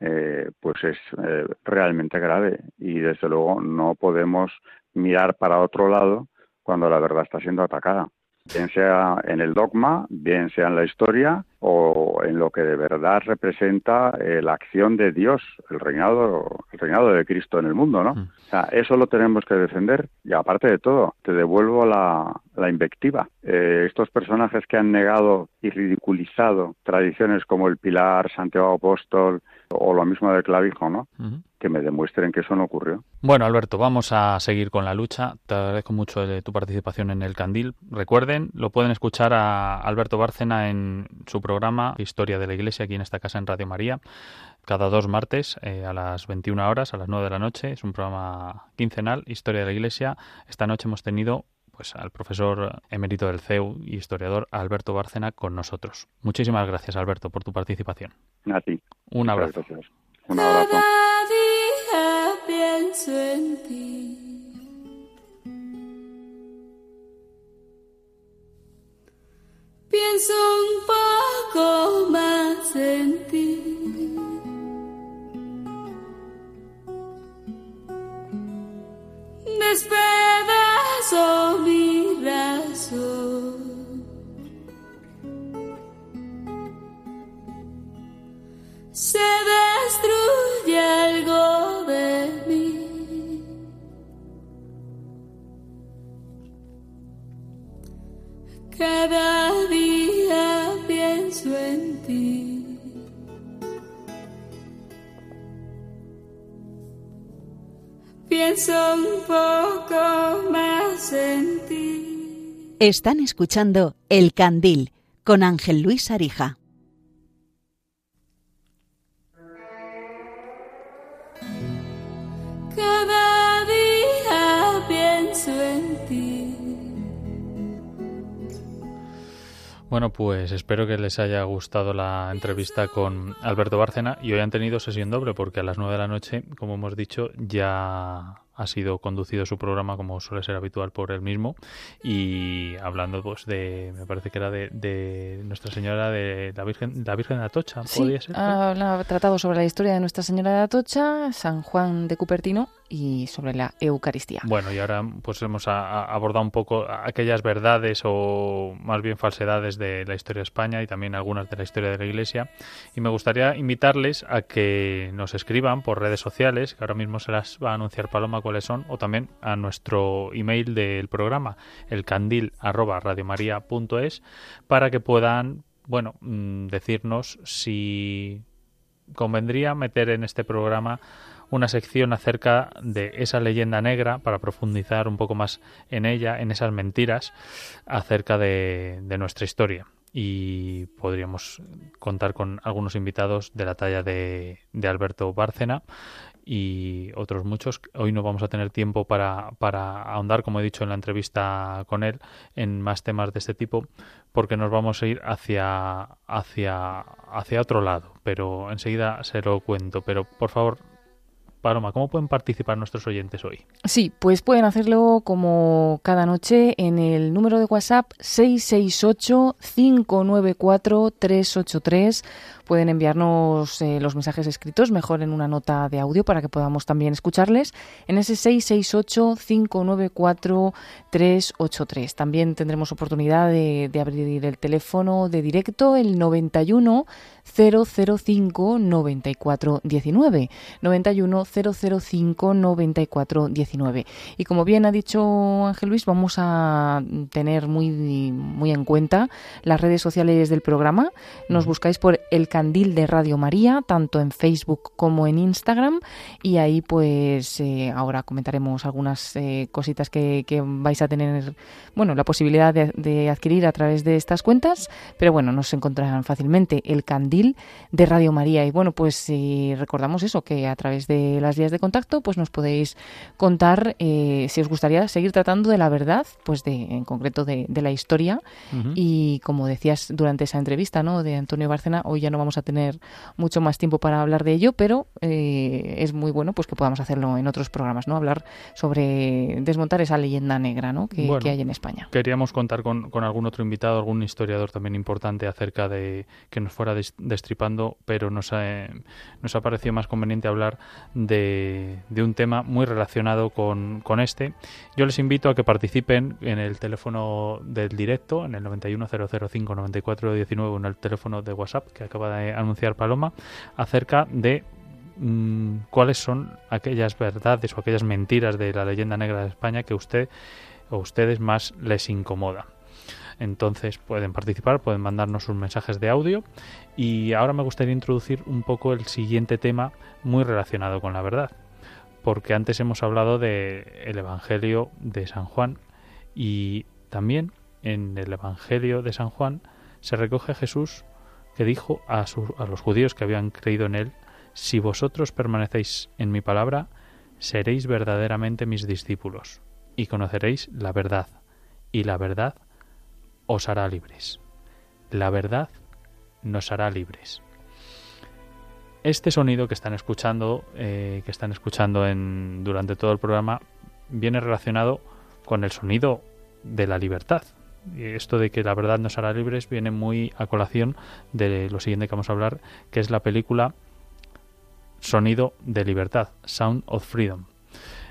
eh, pues es eh, realmente grave. Y desde luego no podemos mirar para otro lado cuando la verdad está siendo atacada, bien sea en el dogma, bien sea en la historia o en lo que de verdad representa eh, la acción de Dios, el reinado, el reinado de Cristo en el mundo, ¿no? Mm. O sea, eso lo tenemos que defender y aparte de todo, te devuelvo la, la invectiva. Eh, estos personajes que han negado y ridiculizado tradiciones como el Pilar, Santiago Apóstol o lo mismo del clavijo, ¿no? Ujú. Que me demuestren que eso no ocurrió. Bueno, Alberto, vamos a seguir con la lucha. Te agradezco mucho de tu participación en el Candil. Recuerden, lo pueden escuchar a Alberto Bárcena en su programa Historia de la Iglesia, aquí en esta casa en Radio María, cada dos martes eh, a las 21 horas, a las 9 de la noche. Es un programa quincenal, Historia de la Iglesia. Esta noche hemos tenido pues al profesor emérito del CEU y historiador Alberto Bárcena con nosotros. Muchísimas gracias, Alberto, por tu participación. A ti. Un abrazo. Un abrazo. Cada día pienso en ti. Pienso un poco más en ti. Despedazo mi razón. Están escuchando El Candil con Ángel Luis Arija. Cada día pienso en ti. Bueno, pues espero que les haya gustado la entrevista con Alberto Bárcena y hoy han tenido sesión doble porque a las 9 de la noche, como hemos dicho, ya ha sido conducido su programa como suele ser habitual por él mismo y hablando pues de, me parece que era de, de Nuestra Señora de la Virgen, la Virgen de Atocha, Sí, podía ser. ha, ha tratado sobre la historia de Nuestra Señora de Atocha, San Juan de Cupertino y sobre la Eucaristía. Bueno, y ahora pues hemos abordado un poco aquellas verdades o más bien falsedades de la historia de España y también algunas de la historia de la Iglesia. Y me gustaría invitarles a que nos escriban por redes sociales, que ahora mismo se las va a anunciar Paloma cuáles son, o también a nuestro email del programa, el candil para que puedan, bueno, mm, decirnos si convendría meter en este programa una sección acerca de esa leyenda negra para profundizar un poco más en ella, en esas mentiras acerca de, nuestra historia. Y podríamos contar con algunos invitados de la talla de, de Alberto Bárcena y otros muchos. Hoy no vamos a tener tiempo para, para ahondar, como he dicho en la entrevista con él, en más temas de este tipo, porque nos vamos a ir hacia, hacia, hacia otro lado. Pero enseguida se lo cuento. Pero por favor, Paloma, ¿cómo pueden participar nuestros oyentes hoy? Sí, pues pueden hacerlo como cada noche en el número de WhatsApp 668-594-383. Pueden enviarnos eh, los mensajes escritos, mejor en una nota de audio para que podamos también escucharles, en ese 668-594-383. También tendremos oportunidad de, de abrir el teléfono de directo, el 91 005 94 19. 91 005 94 19. Y como bien ha dicho Ángel Luis, vamos a tener muy, muy en cuenta las redes sociales del programa. Nos buscáis por El Candil de Radio María, tanto en Facebook como en Instagram. Y ahí, pues, eh, ahora comentaremos algunas eh, cositas que, vais a tener, bueno, la posibilidad de, de adquirir a través de estas cuentas. Pero bueno, nos encontrarán fácilmente El Candil de Radio María. Y bueno, pues si recordamos eso, que a través de las vías de contacto, pues nos podéis contar eh, si os gustaría seguir tratando de la verdad, pues de, en concreto de, la historia. Y como decías durante esa entrevista, ¿no? De Antonio Bárcena, hoy ya no vamos a tener mucho más tiempo para hablar de ello, pero eh, es muy bueno pues que podamos hacerlo en otros programas, ¿no? Hablar sobre desmontar esa leyenda negra, ¿no? Que, hay en España. Queríamos contar con, con, algún otro invitado, algún historiador también importante acerca de que nos fuera de, destripando, pero nos ha, parecido más conveniente hablar de, un tema muy relacionado con, con, este. Yo les invito a que participen en el teléfono del directo, en el 910059419, en el teléfono de WhatsApp que acaba de anunciar Paloma, acerca de mm, cuáles son aquellas verdades o aquellas mentiras de la leyenda negra de España que usted o ustedes más les incomoda. Entonces pueden participar, pueden mandarnos sus mensajes de audio. Y ahora me gustaría introducir un poco el siguiente tema muy relacionado con la verdad, porque antes hemos hablado del el Evangelio de San Juan. Y también en el Evangelio de San Juan se recoge Jesús que dijo a, a los judíos que habían creído en él, si vosotros permanecéis en mi palabra, seréis verdaderamente mis discípulos y conoceréis la verdad, y la verdad os hará libres. La verdad nos hará libres. Este sonido que están escuchando, eh, que están escuchando en, durante todo el programa, viene relacionado con el sonido de la libertad. Esto de que la verdad nos hará libres viene muy a colación de lo siguiente que vamos a hablar, que es la película Sonido de Libertad, Sound of Freedom.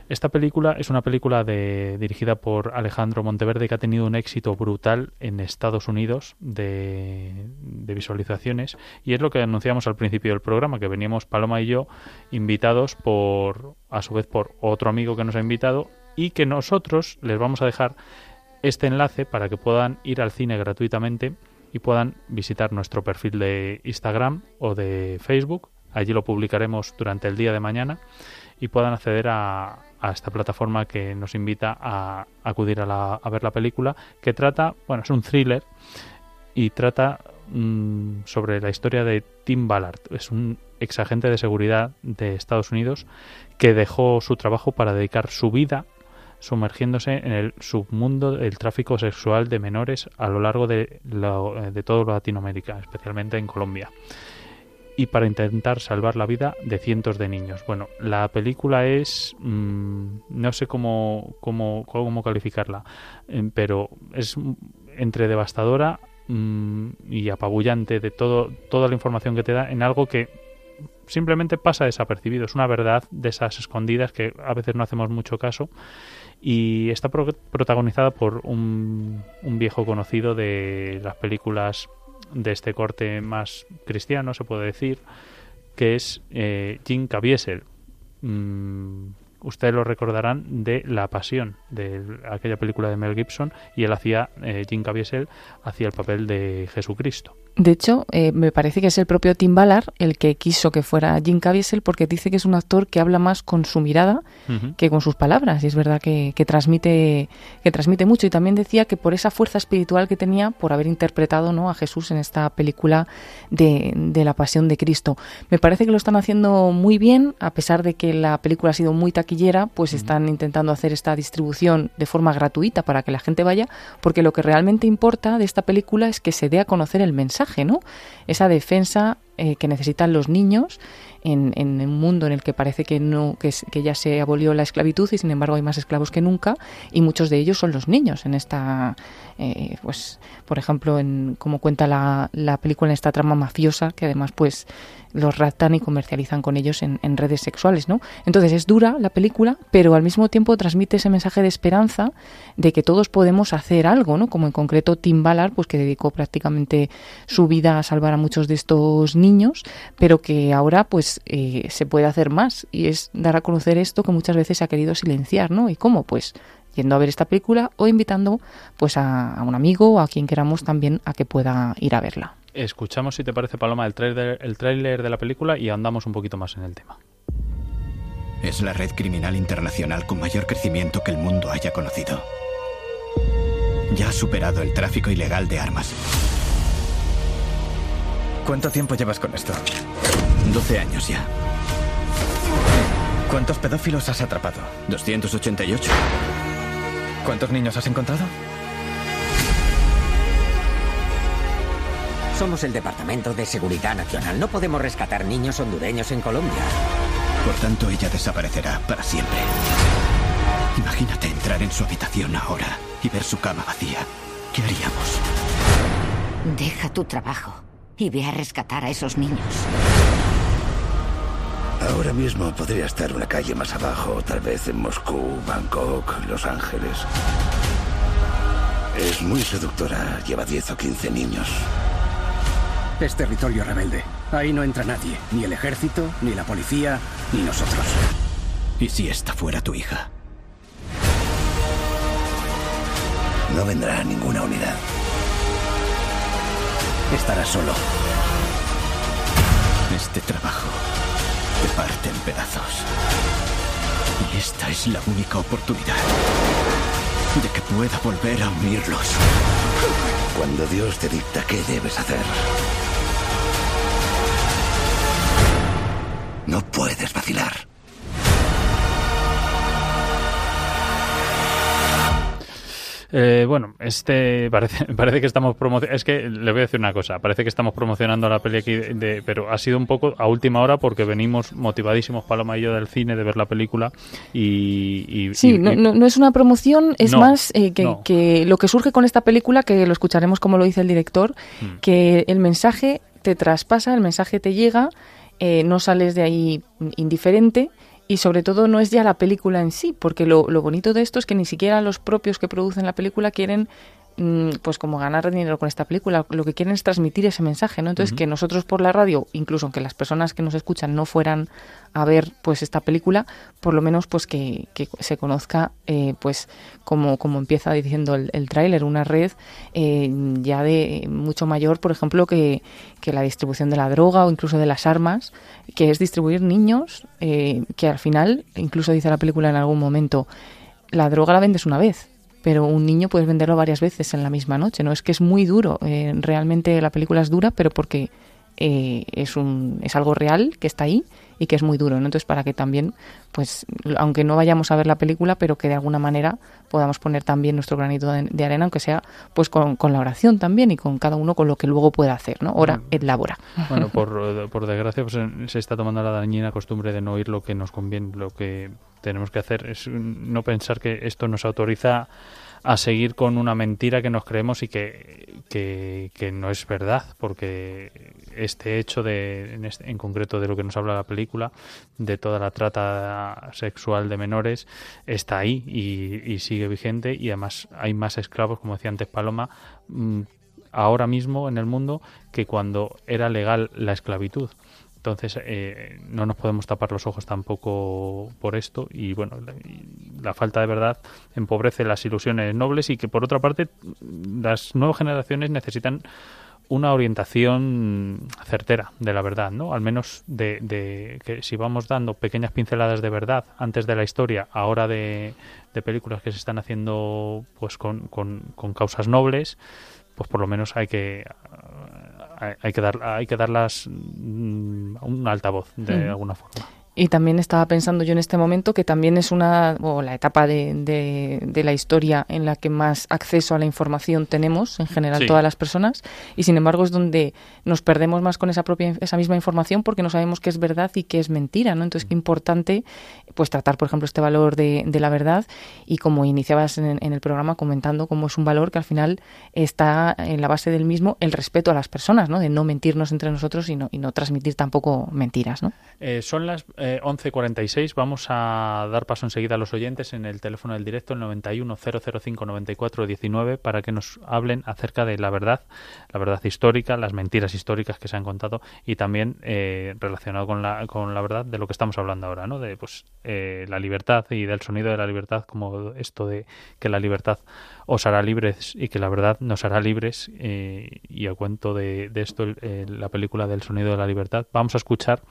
Esta película es una película de, dirigida por Alejandro Monteverde que ha tenido un éxito brutal en Estados Unidos de, visualizaciones y es lo que anunciamos al principio del programa, que veníamos Paloma y yo invitados por, a su vez por otro amigo que nos ha invitado y que nosotros les vamos a dejar este enlace para que puedan ir al cine gratuitamente y puedan visitar nuestro perfil de Instagram o de Facebook. Allí lo publicaremos durante el día de mañana y puedan acceder a, a esta plataforma que nos invita a acudir a, ver la película, que trata, bueno, es un thriller y trata mm, sobre la historia de Tim Ballard. Es un ex agente de seguridad de Estados Unidos que dejó su trabajo para dedicar su vida sumergiéndose en el submundo del tráfico sexual de menores a lo largo de, de toda Latinoamérica, especialmente en Colombia y para intentar salvar la vida de cientos de niños. Bueno, la película es, mm, no sé cómo, cómo, cómo calificarla, eh, pero es entre devastadora mm, y apabullante de todo, toda la información que te da en algo que simplemente pasa desapercibido. Es una verdad de esas escondidas que a veces no hacemos mucho caso. Y está protagonizada por un, un, viejo conocido de las películas de este corte más cristiano, se puede decir, que es eh, Jim Caviezel. Mm, ustedes lo recordarán de La Pasión, de aquella película de Mel Gibson, y él hacía, eh, Jim Caviezel, hacía el papel de Jesucristo. De hecho, eh, me parece que es el propio Tim Ballard el que quiso que fuera Jim Caviezel porque dice que es un actor que habla más con su mirada que con sus palabras. Y es verdad que, transmite, que transmite mucho. Y también decía que por esa fuerza espiritual que tenía por haber interpretado ¿no? a Jesús en esta película de, de la Pasión de Cristo. Me parece que lo están haciendo muy bien, a pesar de que la película ha sido muy taquillera, pues están intentando hacer esta distribución de forma gratuita para que la gente vaya, porque lo que realmente importa de esta película es que se dé a conocer el mensaje ¿no? Esa defensa eh, que necesitan los niños en, un mundo en el que parece que no que, ya se abolió la esclavitud y sin embargo hay más esclavos que nunca y muchos de ellos son los niños en esta eh, pues por ejemplo en como cuenta la, la película en esta trama mafiosa que además pues los raptan y comercializan con ellos en, redes sexuales, ¿no? Entonces es dura la película, pero al mismo tiempo transmite ese mensaje de esperanza de que todos podemos hacer algo, ¿no? Como en concreto Tim Ballard, pues que dedicó prácticamente su vida a salvar a muchos de estos niños, pero que ahora pues eh, se puede hacer más y es dar a conocer esto que muchas veces se ha querido silenciar, ¿no? ¿Y cómo? Pues yendo a ver esta película o invitando pues a, a un amigo o a quien queramos también a que pueda ir a verla escuchamos, si te parece, Paloma, el tráiler el tráiler de la película y andamos un poquito más en el tema. Es la red criminal internacional con mayor crecimiento que el mundo haya conocido. Ya ha superado el tráfico ilegal de armas. ¿Cuánto tiempo llevas con esto? 12 años ya. ¿Cuántos pedófilos has atrapado? 288. ¿Cuántos niños has encontrado? Somos el Departamento de Seguridad Nacional. No podemos rescatar niños hondureños en Colombia. Por tanto, ella desaparecerá para siempre. Imagínate entrar en su habitación ahora y ver su cama vacía. ¿Qué haríamos? Deja tu trabajo y ve a rescatar a esos niños. Ahora mismo podría estar una calle más abajo, tal vez en Moscú, Bangkok, Los Ángeles. Es muy seductora, lleva 10 o 15 niños. Es territorio rebelde. Ahí no entra nadie. Ni el ejército, ni la policía, ni nosotros. ¿Y si esta fuera tu hija? No vendrá ninguna unidad. Estará solo. Este trabajo te parte en pedazos. Y esta es la única oportunidad de que pueda volver a unirlos. Cuando Dios te dicta qué debes hacer, Eh, bueno, este parece, parece que estamos promocionando. Es que le voy a decir una cosa. Parece que estamos promocionando la peli aquí, de, pero ha sido un poco a última hora porque venimos motivadísimos, Paloma y yo, del cine, de ver la película. Y. sí, no, no, es una promoción, es más eh, que, lo que surge con esta película, que lo escucharemos como lo dice el director, mm. que el mensaje te traspasa, el mensaje te llega, eh, no sales de ahí indiferente y sobre todo no es ya la película en sí, porque lo, lo bonito de esto es que ni siquiera los propios que producen la película quieren pues como ganar dinero con esta película, lo que quieren es transmitir ese mensaje, ¿no? Entonces que nosotros por la radio, incluso aunque las personas que nos escuchan no fueran a ver pues esta película, por lo menos pues que, se conozca eh, pues como, como empieza diciendo el, el tráiler, una red eh, ya de mucho mayor, por ejemplo, que, que, la distribución de la droga o incluso de las armas, que es distribuir niños, eh, que al final, incluso dice la película en algún momento, la droga la vendes una vez, pero un niño puedes venderlo varias veces en la misma noche, ¿no? Es que es muy duro, eh, realmente la película es dura, pero porque eh, es, un, es algo real que está ahí y que es muy duro, ¿no? Entonces, para que también, pues, aunque no vayamos a ver la película, pero que de alguna manera podamos poner también nuestro granito de, arena, aunque sea, pues, con, con, la oración también y con cada uno con lo que luego pueda hacer, ¿no? Ora et labora. Bueno, por, por desgracia, pues, se está tomando la dañina costumbre de no oír lo que nos conviene, lo que tenemos que hacer es no pensar que esto nos autoriza a seguir con una mentira que nos creemos y que, que, no es verdad, porque este hecho de, en, en, concreto de lo que nos habla la película, de toda la trata sexual de menores, está ahí y, y sigue vigente y además hay más esclavos, como decía antes Paloma, mm, ahora mismo en el mundo que cuando era legal la esclavitud. Entonces, eh, no nos podemos tapar los ojos tampoco por esto y, bueno, la, falta de verdad empobrece las ilusiones nobles y que, por otra parte, las nuevas generaciones necesitan una orientación certera de la verdad, ¿no? Al menos de, que si vamos dando pequeñas pinceladas de verdad antes de la historia, ahora de, de películas que se están haciendo pues con, con, con causas nobles, pues por lo menos hay que hay, que dar hay que darlas mm, un altavoz de alguna forma y también estaba pensando yo en este momento que también es una, o la etapa de, de, la historia en la que más acceso a la información tenemos, en general todas las personas, y sin embargo es donde nos perdemos más con esa propia, esa misma información porque no sabemos qué es verdad y qué es mentira, ¿no? Entonces, qué importante, pues tratar, por ejemplo, este valor de, de la verdad y como iniciabas en, el programa comentando cómo es un valor que al final está en la base del mismo el respeto a las personas, ¿no? De no mentirnos entre nosotros y no, y no transmitir tampoco mentiras, ¿no? Eh, son las eh, 11.46. Vamos a dar paso enseguida a los oyentes en el teléfono del directo, el 91 005 94 19, para que nos hablen acerca de la verdad, la verdad histórica, las mentiras históricas que se han contado y también eh, relacionado con la, con la verdad de lo que estamos hablando ahora, ¿no? De pues eh, la libertad y del sonido de la libertad, como esto de que la libertad os hará libres y que la verdad nos hará libres. Eh, y a cuento de, esto, la película del sonido de la libertad, vamos a escuchar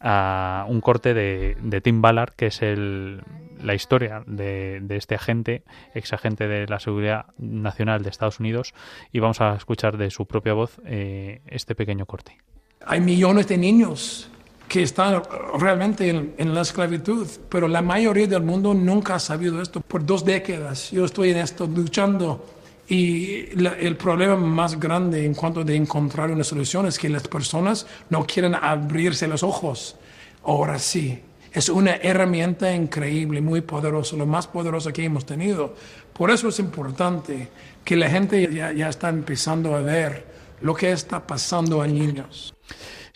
a un corte de, Tim Ballard, que es el, la historia de, este agente, ex agente de la Seguridad Nacional de Estados Unidos, y vamos a escuchar de su propia voz eh, este pequeño corte. Hay millones de niños que están realmente en, la esclavitud, pero la mayoría del mundo nunca ha sabido esto. Por dos décadas yo estoy en esto luchando y el problema más grande en cuanto de encontrar una solución es que las personas no quieren abrirse los ojos. Ahora sí, es una herramienta increíble, muy poderosa, lo más poderoso que hemos tenido. Por eso es importante que la gente ya, ya está empezando a ver lo que está pasando a niños.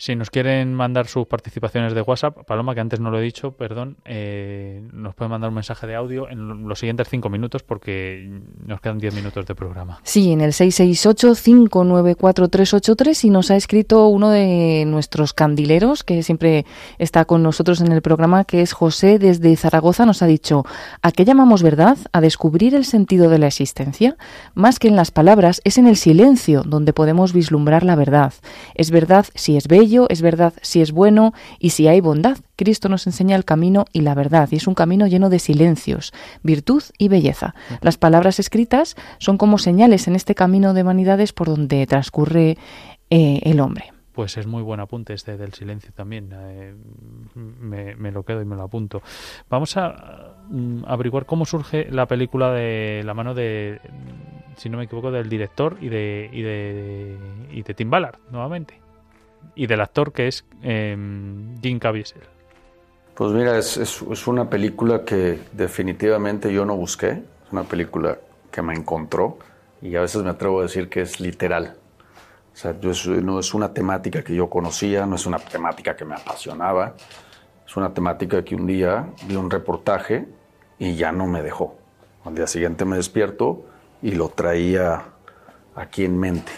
Si nos quieren mandar sus participaciones de WhatsApp, Paloma, que antes no lo he dicho, perdón, eh, nos pueden mandar un mensaje de audio en los siguientes cinco minutos porque nos quedan diez minutos de programa. Sí, en el 668-594-383 y nos ha escrito uno de nuestros candileros que siempre está con nosotros en el programa, que es José desde Zaragoza, nos ha dicho, ¿a qué llamamos verdad? A descubrir el sentido de la existencia. Más que en las palabras, es en el silencio donde podemos vislumbrar la verdad. Es verdad si es bello, es verdad si es bueno y si hay bondad. Cristo nos enseña el camino y la verdad, y es un camino lleno de silencios, virtud y belleza. Las palabras escritas son como señales en este camino de vanidades por donde transcurre eh, el hombre. Pues es muy buen apunte este del silencio también. Eh, me, lo quedo y me lo apunto. Vamos a mm, averiguar cómo surge la película de la mano de, si no me equivoco, del director y de, y de, y de Tim Ballard, nuevamente y del actor que es eh, Jim Caviezel. Pues mira, es, es, una película que definitivamente yo no busqué, es una película que me encontró y a veces me atrevo a decir que es literal. O sea, no es una temática que yo conocía, no es una temática que me apasionaba, es una temática que un día vi un reportaje y ya no me dejó. Al día siguiente me despierto y lo traía aquí en mente.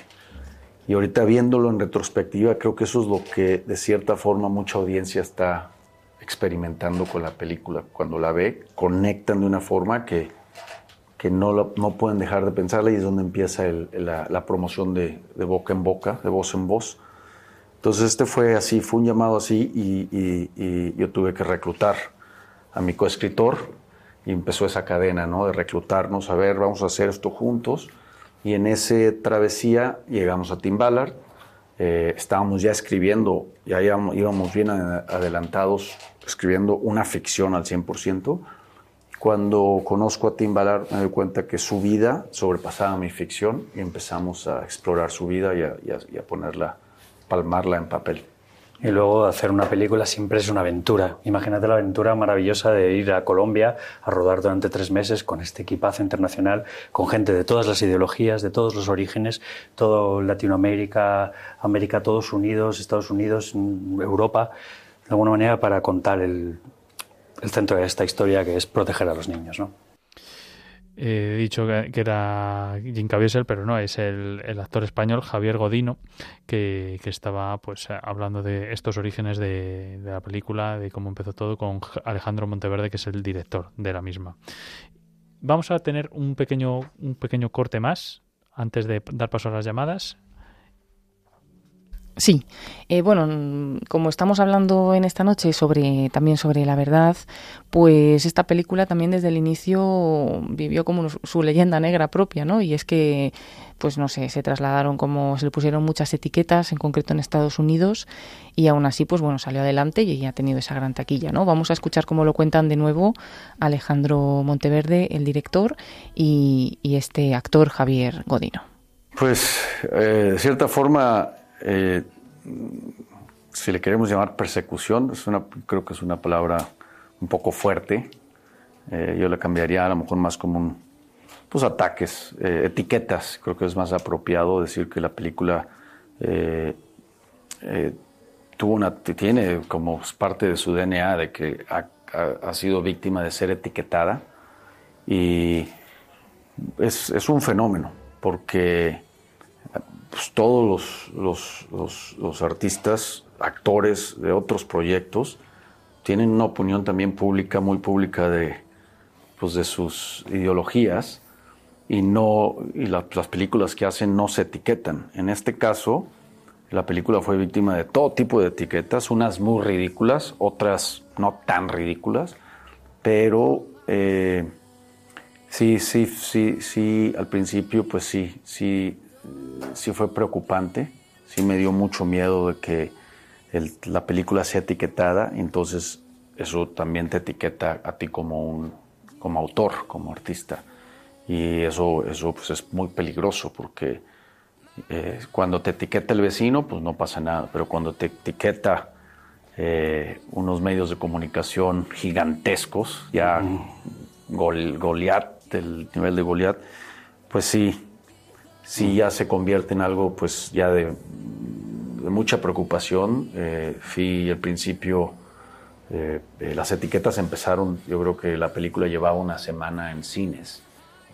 Y ahorita viéndolo en retrospectiva, creo que eso es lo que de cierta forma mucha audiencia está experimentando con la película. Cuando la ve, conectan de una forma que, que no, no pueden dejar de pensarla y es donde empieza la, promoción de, boca en boca, de voz en voz. Entonces este fue así, fue un llamado así y, yo tuve que reclutar a mi coescritor y empezó esa cadena ¿no? de reclutarnos, a ver, vamos a hacer esto juntos y en esa travesía llegamos a Tim Ballard. Eh, estábamos ya escribiendo, ya íbamos, bien adelantados, escribiendo una ficción al 100%. Cuando conozco a Tim Ballard me doy cuenta que su vida sobrepasaba mi ficción y empezamos a explorar su vida y a, ponerla, palmarla en papel. Y luego hacer una película siempre es una aventura. Imagínate la aventura maravillosa de ir a Colombia a rodar durante tres meses con este equipazo internacional, con gente de todas las ideologías, de todos los orígenes, todo Latinoamérica, América, todos unidos, Estados Unidos, Europa, de alguna manera para contar el, el centro de esta historia que es proteger a los niños. ¿no? He dicho que, era Jim Caviezel, pero no, es el, actor español Javier Godino, que, estaba pues hablando de estos orígenes de, la película, de cómo empezó todo con Alejandro Monteverde, que es el director de la misma. Vamos a tener un pequeño, un pequeño corte más antes de dar paso a las llamadas. Sí, eh, bueno, como estamos hablando en esta noche sobre también sobre la verdad, pues esta película también desde el inicio vivió como su leyenda negra propia, ¿no? Y es que, pues no sé, se trasladaron como se le pusieron muchas etiquetas, en concreto en Estados Unidos, y aún así, pues bueno, salió adelante y ha tenido esa gran taquilla, ¿no? Vamos a escuchar cómo lo cuentan de nuevo Alejandro Monteverde, el director, y, este actor Javier Godino. Pues, eh, de cierta forma eh, si le queremos llamar persecución, es una, creo que es una palabra un poco fuerte. Eh, yo le cambiaría a lo mejor más como pues ataques, eh, etiquetas. Creo que es más apropiado decir que la película tuvo una, tiene como parte de su DNA de que ha, ha sido víctima de ser etiquetada y es, es un fenómeno porque pues, todos los, artistas, actores de otros proyectos, tienen una opinión también pública, muy pública de, pues, de sus ideologías y, no, y las películas que hacen no se etiquetan. En este caso, la película fue víctima de todo tipo de etiquetas, unas muy ridículas, otras no tan ridículas, pero eh, sí, sí, sí, sí, al principio pues sí, sí sí fue preocupante, sí me dio mucho miedo de que la película sea etiquetada, entonces eso también te etiqueta a ti como un como autor, como artista. Y eso, eso pues es muy peligroso porque eh, cuando te etiqueta el vecino, pues no pasa nada, pero cuando te etiqueta eh, unos medios de comunicación gigantescos, ya Goliat, el nivel de Goliat, pues sí, sí ya se convierte en algo pues ya de, mucha preocupación. Eh, fui al principio, eh, eh, las etiquetas empezaron, yo creo que la película llevaba una semana en cines.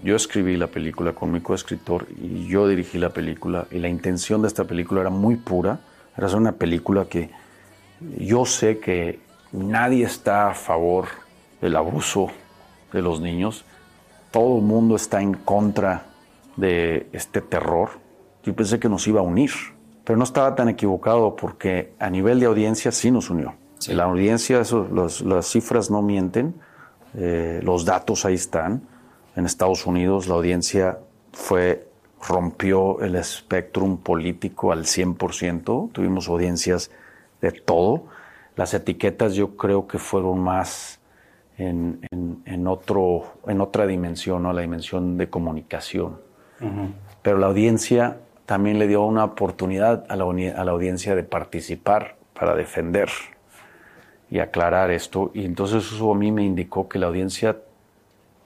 Yo escribí la película con mi coescritor y yo dirigí la película y la intención de esta película era muy pura. Era una película que yo sé que nadie está a favor del abuso de los niños. Todo el mundo está en contra de este terror, yo pensé que nos iba a unir, pero no estaba tan equivocado porque a nivel de audiencia sí nos unió. La audiencia, eso, las cifras no mienten, eh, los datos ahí están. En Estados Unidos la audiencia fue rompió el espectro político al 100%, tuvimos audiencias de todo. Las etiquetas yo creo que fueron más en, en, otro, en otra dimensión, ¿no? la dimensión de comunicación. Pero la audiencia también le dio una oportunidad a la, audiencia de participar para defender y aclarar esto. Y entonces eso a mí me indicó que la audiencia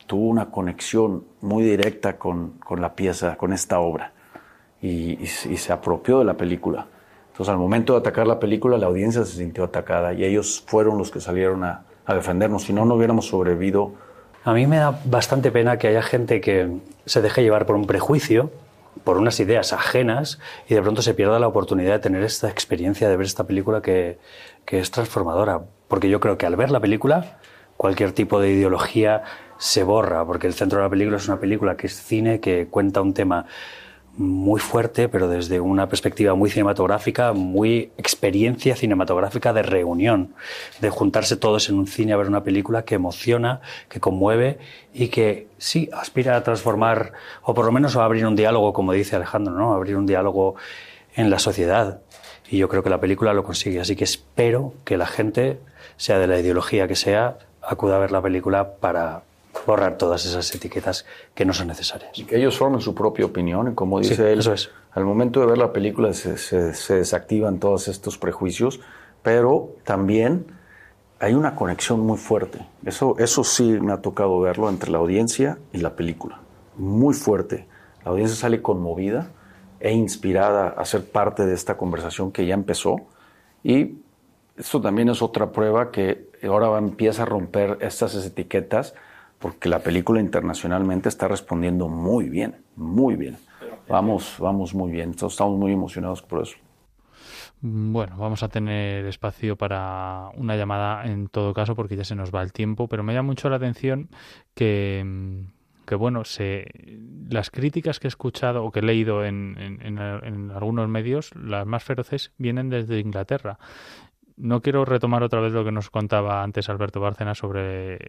tuvo una conexión muy directa con, con la pieza, con esta obra, y, y, se apropió de la película. Entonces al momento de atacar la película, la audiencia se sintió atacada y ellos fueron los que salieron a, a defendernos. Si no, no hubiéramos sobrevivido a mí me da bastante pena que haya gente que se deje llevar por un prejuicio, por unas ideas ajenas y de pronto se pierda la oportunidad de tener esta experiencia, de ver esta película que, que es transformadora. Porque yo creo que al ver la película, cualquier tipo de ideología se borra, porque el centro de la película es una película que es cine, que cuenta un tema muy fuerte, pero desde una perspectiva muy cinematográfica, muy experiencia cinematográfica de reunión, de juntarse todos en un cine a ver una película que emociona, que conmueve y que sí aspira a transformar, o por lo menos a abrir un diálogo, como dice Alejandro, ¿no? abrir un diálogo en la sociedad. Y yo creo que la película lo consigue, así que espero que la gente, sea de la ideología que sea, acuda a ver la película para borrar todas esas etiquetas que no son necesarias. Y que ellos formen su propia opinión, y como dice él, eso es. al momento de ver la película se, se, desactivan todos estos prejuicios, pero también hay una conexión muy fuerte. Eso, eso sí me ha tocado verlo entre la audiencia y la película. Muy fuerte. La audiencia sale conmovida e inspirada a ser parte de esta conversación que ya empezó. Y esto también es otra prueba que ahora empieza a romper estas etiquetas porque la película internacionalmente está respondiendo muy bien, muy bien. Vamos, vamos muy bien. Estamos muy emocionados por eso. Bueno, vamos a tener espacio para una llamada en todo caso porque ya se nos va el tiempo, pero me llama mucho la atención que, que bueno, se, las críticas que he escuchado o que he leído en, en, en algunos medios, las más feroces, vienen desde Inglaterra no quiero retomar otra vez lo que nos contaba antes Alberto Bárcena sobre,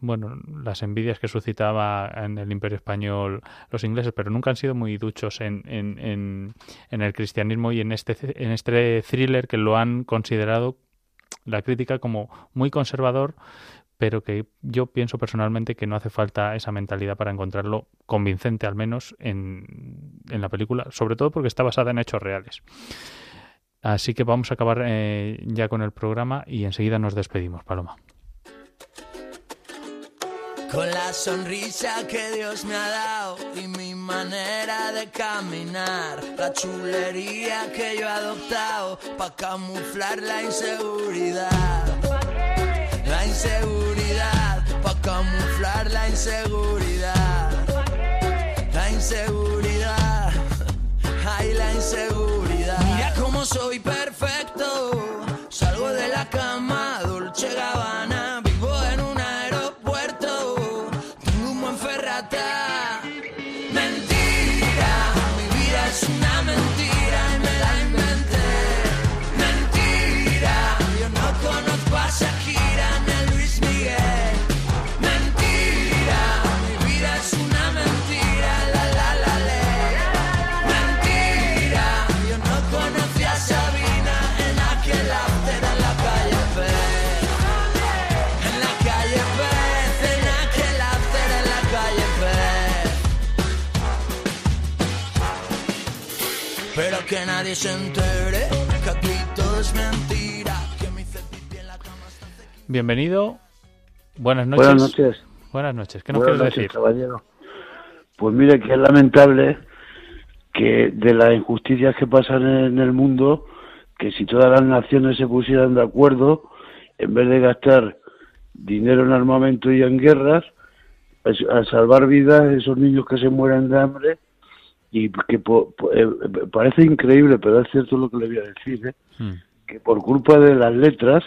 bueno, las envidias que suscitaba en el Imperio Español los ingleses, pero nunca han sido muy duchos en, en, en, el cristianismo y en este, en este thriller que lo han considerado la crítica como muy conservador, pero que yo pienso personalmente que no hace falta esa mentalidad para encontrarlo convincente, al menos en, en la película, sobre todo porque está basada en hechos reales. Así que vamos a acabar eh, ya con el programa y enseguida nos despedimos, Paloma. Con la sonrisa que Dios me ha dado y mi manera de caminar, la chulería que yo he adoptado para camuflar la inseguridad. La inseguridad, para camuflar la inseguridad. La inseguridad, ay la inseguridad. Soy perfecto, salgo de la cama, Dolce Gabbana, nadie se entere que aquí todo es mentira. Que me hice pipí en la cama. Bienvenido. Buenas noches. Buenas noches. Buenas noches. ¿Qué nos Buenas quieres noches, decir? caballero. Pues mire que es lamentable que de las injusticias que pasan en el mundo, que si todas las naciones se pusieran de acuerdo, en vez de gastar dinero en armamento y en guerras, a salvar vidas de esos niños que se mueren de hambre, y que po- po- eh, parece increíble, pero es cierto lo que le voy a decir, ¿eh? Hmm. que por culpa de las letras,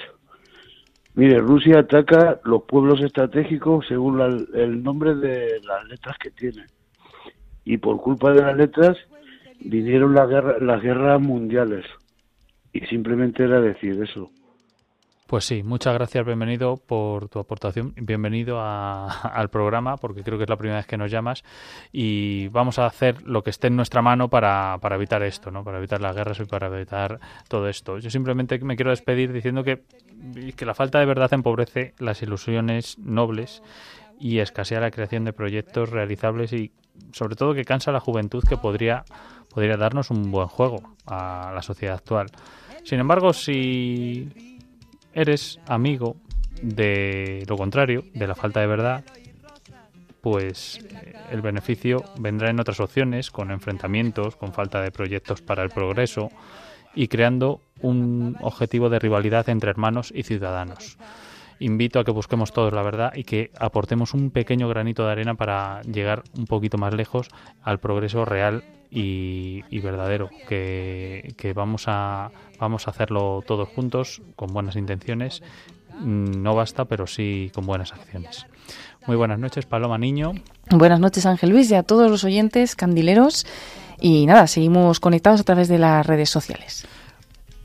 mire, Rusia ataca los pueblos estratégicos según la- el nombre de las letras que tienen. Y por culpa de las letras vinieron las guerras, las guerras mundiales. Y simplemente era decir eso. Pues sí, muchas gracias, bienvenido por tu aportación, bienvenido a- al programa, porque creo que es la primera vez que nos llamas y vamos a hacer lo que esté en nuestra mano para, para evitar esto, ¿no? para evitar las guerras y para evitar todo esto. Yo simplemente me quiero despedir diciendo que, que la falta de verdad empobrece las ilusiones nobles y escasea la creación de proyectos realizables y sobre todo que cansa a la juventud que podría, podría darnos un buen juego a la sociedad actual. Sin embargo, si eres amigo de lo contrario, de la falta de verdad, pues eh, el beneficio vendrá en otras opciones, con enfrentamientos, con falta de proyectos para el progreso y creando un objetivo de rivalidad entre hermanos y ciudadanos. Invito a que busquemos todos la verdad y que aportemos un pequeño granito de arena para llegar un poquito más lejos al progreso real y, y verdadero, que, que vamos, a, vamos a hacerlo todos juntos con buenas intenciones. Mm, No basta, pero sí con buenas acciones. Muy buenas noches, Paloma Niño. Buenas noches, Ángel Luis, y a todos los oyentes candileros. Y nada, seguimos conectados a través de las redes sociales.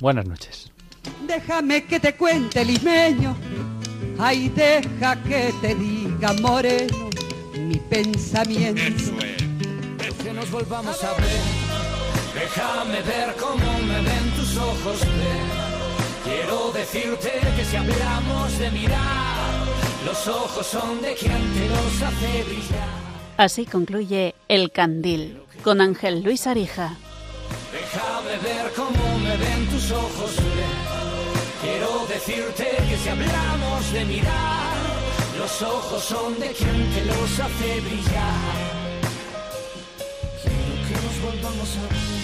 Buenas noches. Déjame que te cuente, limeño. Ay, deja que te diga, moreno, mi pensamiento. Nos volvamos a ver. Déjame ver cómo me ven tus ojos. ven. Quiero decirte que si hablamos de mirar, los ojos son de quien te los hace brillar. Así concluye El Candil con Ángel Luis Arija. Déjame ver cómo me ven tus ojos. ven. decirte que si hablamos de mirar, los ojos son de quien te los hace brillar. Volvamos a ver.